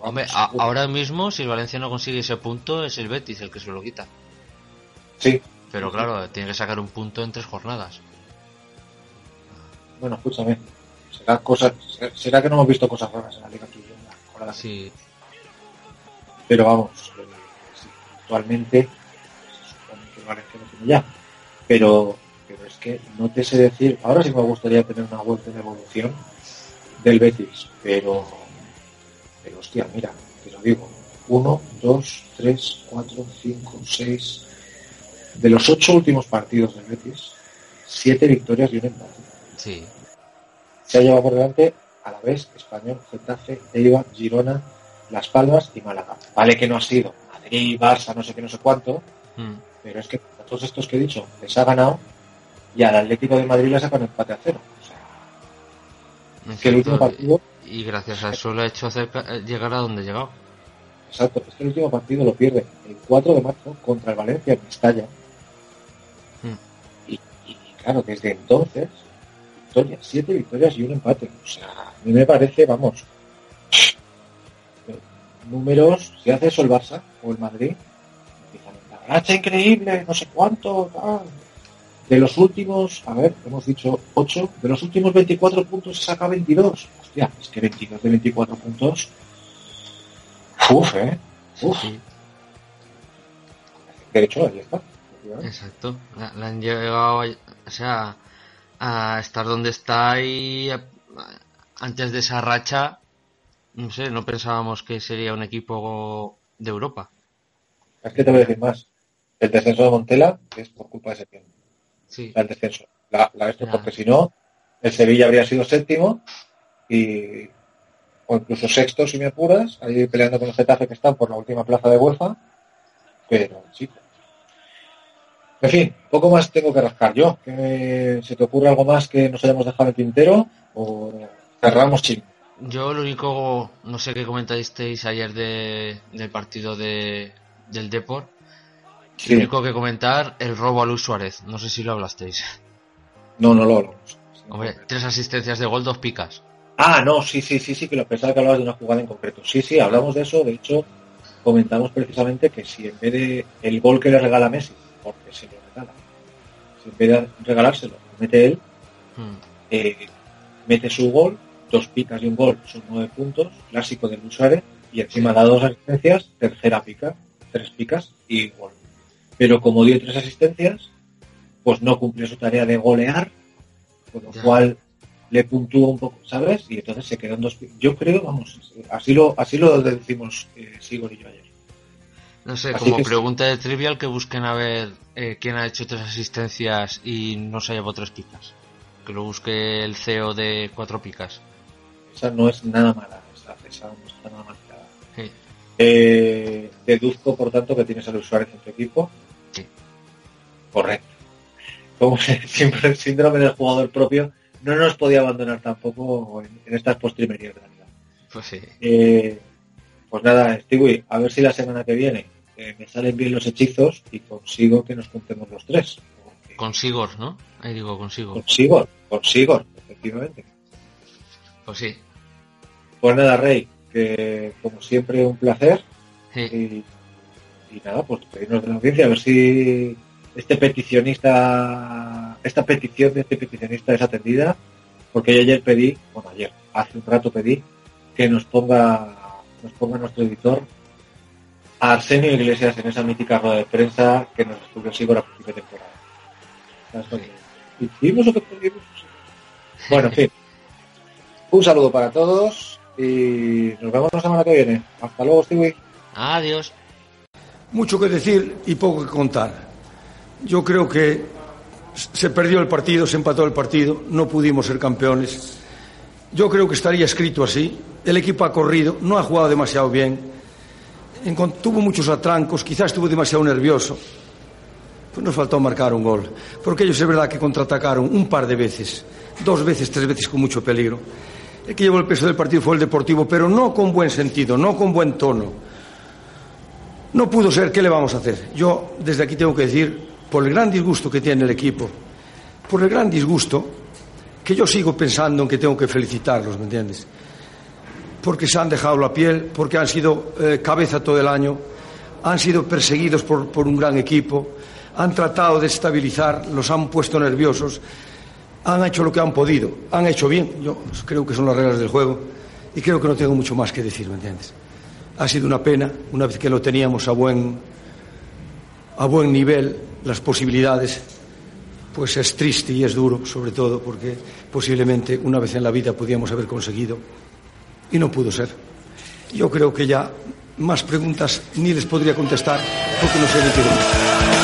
Hombre, a- ahora mismo si el Valencia no consigue ese punto es el Betis el que se lo quita. Sí, Pero claro, tiene que sacar un punto en tres jornadas. bueno, escúchame. Será, cosa, será que no hemos visto cosas raras en la Liga tuya. Sí, Pero vamos, actualmente que lo tiene ya. Pero, pero es que no te sé decir, ahora sí me gustaría tener una vuelta de evolución del Betis, pero, pero hostia, mira, te lo digo, uno, dos, tres, cuatro, cinco, seis, de los ocho últimos partidos del Betis, siete victorias y un empate. sí. Se ha llevado por delante a la vez Español, Getafe, Eibar, Girona, Las Palmas y Málaga. Vale que no ha sido Madrid, Barça, no sé qué, no sé cuánto, Mm. pero es que a todos estos que he dicho les ha ganado y al Atlético de Madrid le sacan empate a cero. O sea, es que el último partido, Y gracias a eso le ha hecho acerca- eh, llegar a donde ha llegado. exacto, es que el último partido lo pierde el 4 de marzo contra el Valencia en Mestalla. Mm. Y, y claro, desde entonces, victorias, siete victorias y un empate. O sea, a mí me parece, vamos, números, si hace eso el Barça o el Madrid, empiezan a racha increíble, no sé cuánto, tal. De los últimos, a ver, hemos dicho 8, de los últimos 24 puntos se saca 22. Hostia, es que 22 de 24 puntos. Uf, eh. Uf. Sí, De hecho, ahí está. exacto. La, la han llegado, o sea, a estar donde está y a- antes de esa racha, no sé, no pensábamos que sería un equipo de Europa. Es que te voy a decir más. El descenso de Montela es por culpa de Setién. Sí, El descenso. La, la esto, porque si no, el Sevilla habría sido séptimo y o incluso sexto si me apuras, ahí peleando con el Getafe que están por la última plaza de UEFA. Pero, chico. En fin, poco más tengo que rascar yo. ¿Que ¿Se te ocurre algo más que nos hayamos dejado en el tintero? ¿O cerramos ching? Yo lo único, no sé qué comentasteis ayer de, del partido de, del Deport. Sí. Lo único que comentar, el robo a Luis Suárez. No sé si lo hablasteis. No, no lo hablamos. Hombre, tres asistencias de gol, dos picas. Ah, no, sí, sí, sí, sí, que lo pensaba que hablabas de una jugada en concreto. Sí, sí, hablamos de eso. De hecho, comentamos precisamente que si en vez de el gol que le regala Messi, porque se lo regala, si en vez de regalárselo, lo mete él, Mm, eh, mete su gol, dos picas y un gol, son nueve puntos, clásico de Luis Suárez, y encima da dos asistencias, tercera pica, tres picas y gol. Pero como dio tres asistencias, pues no cumplió su tarea de golear, con lo Ya. cual le puntúa un poco, ¿sabes? Y entonces se quedan dos pi- Yo creo, vamos, así lo, así lo decimos eh, Sigor y yo ayer. No sé, Así como que pregunta de trivial que busquen a ver eh, quién ha hecho tres asistencias y no se ha llevado tres picas. Que lo busque el CEO de cuatro picas. Esa no es nada mala, esa, esa no está nada. Sí. Eh, deduzco, por tanto, que tienes a Luis Suárez en tu equipo. Sí. Correcto. Como <laughs> siempre el síndrome del jugador propio no nos podía abandonar tampoco en, en estas postrimerías de la vida. Pues sí. Eh, pues nada, Stewie, a ver si la semana que viene eh, me salen bien los hechizos y consigo que nos juntemos los tres. Porque- Con Sigor, ¿no? Ahí digo, con Sigor. Consigo, consigo, efectivamente. Pues sí. Pues nada, Rey, que como siempre un placer. Sí. Y, y nada, pues pedirnos de la audiencia a ver si este peticionista, esta petición de este peticionista es atendida, porque yo ayer pedí, bueno ayer, hace un rato pedí que nos ponga, nos ponga nuestro editor a Arsenio Iglesias en esa mítica rueda de prensa que nos estuvo Sigor a principio de temporada. ¿Sabes lo que- ¿Hicimos o que pudimos? Bueno, en fin. Un saludo para todos y nos vemos la semana que viene. Hasta luego, Stewie. Adiós. Mucho que decir y poco que contar. Yo creo que se perdió el partido, se empató el partido, no pudimos ser campeones Yo creo que estaría escrito así. El equipo ha corrido, no ha jugado demasiado bien. En tuvo muchos atrancos, quizás estuvo demasiado nervioso. Pues nos faltó marcar un gol. Porque ellos es verdad que contraatacaron un par de veces, dos veces, tres veces con mucho peligro. El que llevó el peso del partido fue el Deportivo, pero no con buen sentido, no con buen tono. No pudo ser, ¿qué le vamos a hacer? Yo desde aquí tengo que decir, por el gran disgusto que tiene el equipo, por el gran disgusto, que yo sigo pensando en que tengo que felicitarlos, ¿me entiendes? Porque se han dejado la piel, porque han sido eh, cabeza todo el año, han sido perseguidos por, por un gran equipo, han tratado de estabilizar, los han puesto nerviosos, han hecho lo que han podido, han hecho bien, yo creo que son las reglas del juego y creo que no tengo mucho más que decir, ¿me entiendes? Ha sido una pena, una vez que lo teníamos a buen, a buen nivel, las posibilidades, pues es triste y es duro, sobre todo porque posiblemente una vez en la vida podíamos haber conseguido y no pudo ser. Yo creo que ya más preguntas ni les podría contestar porque no sé de qué.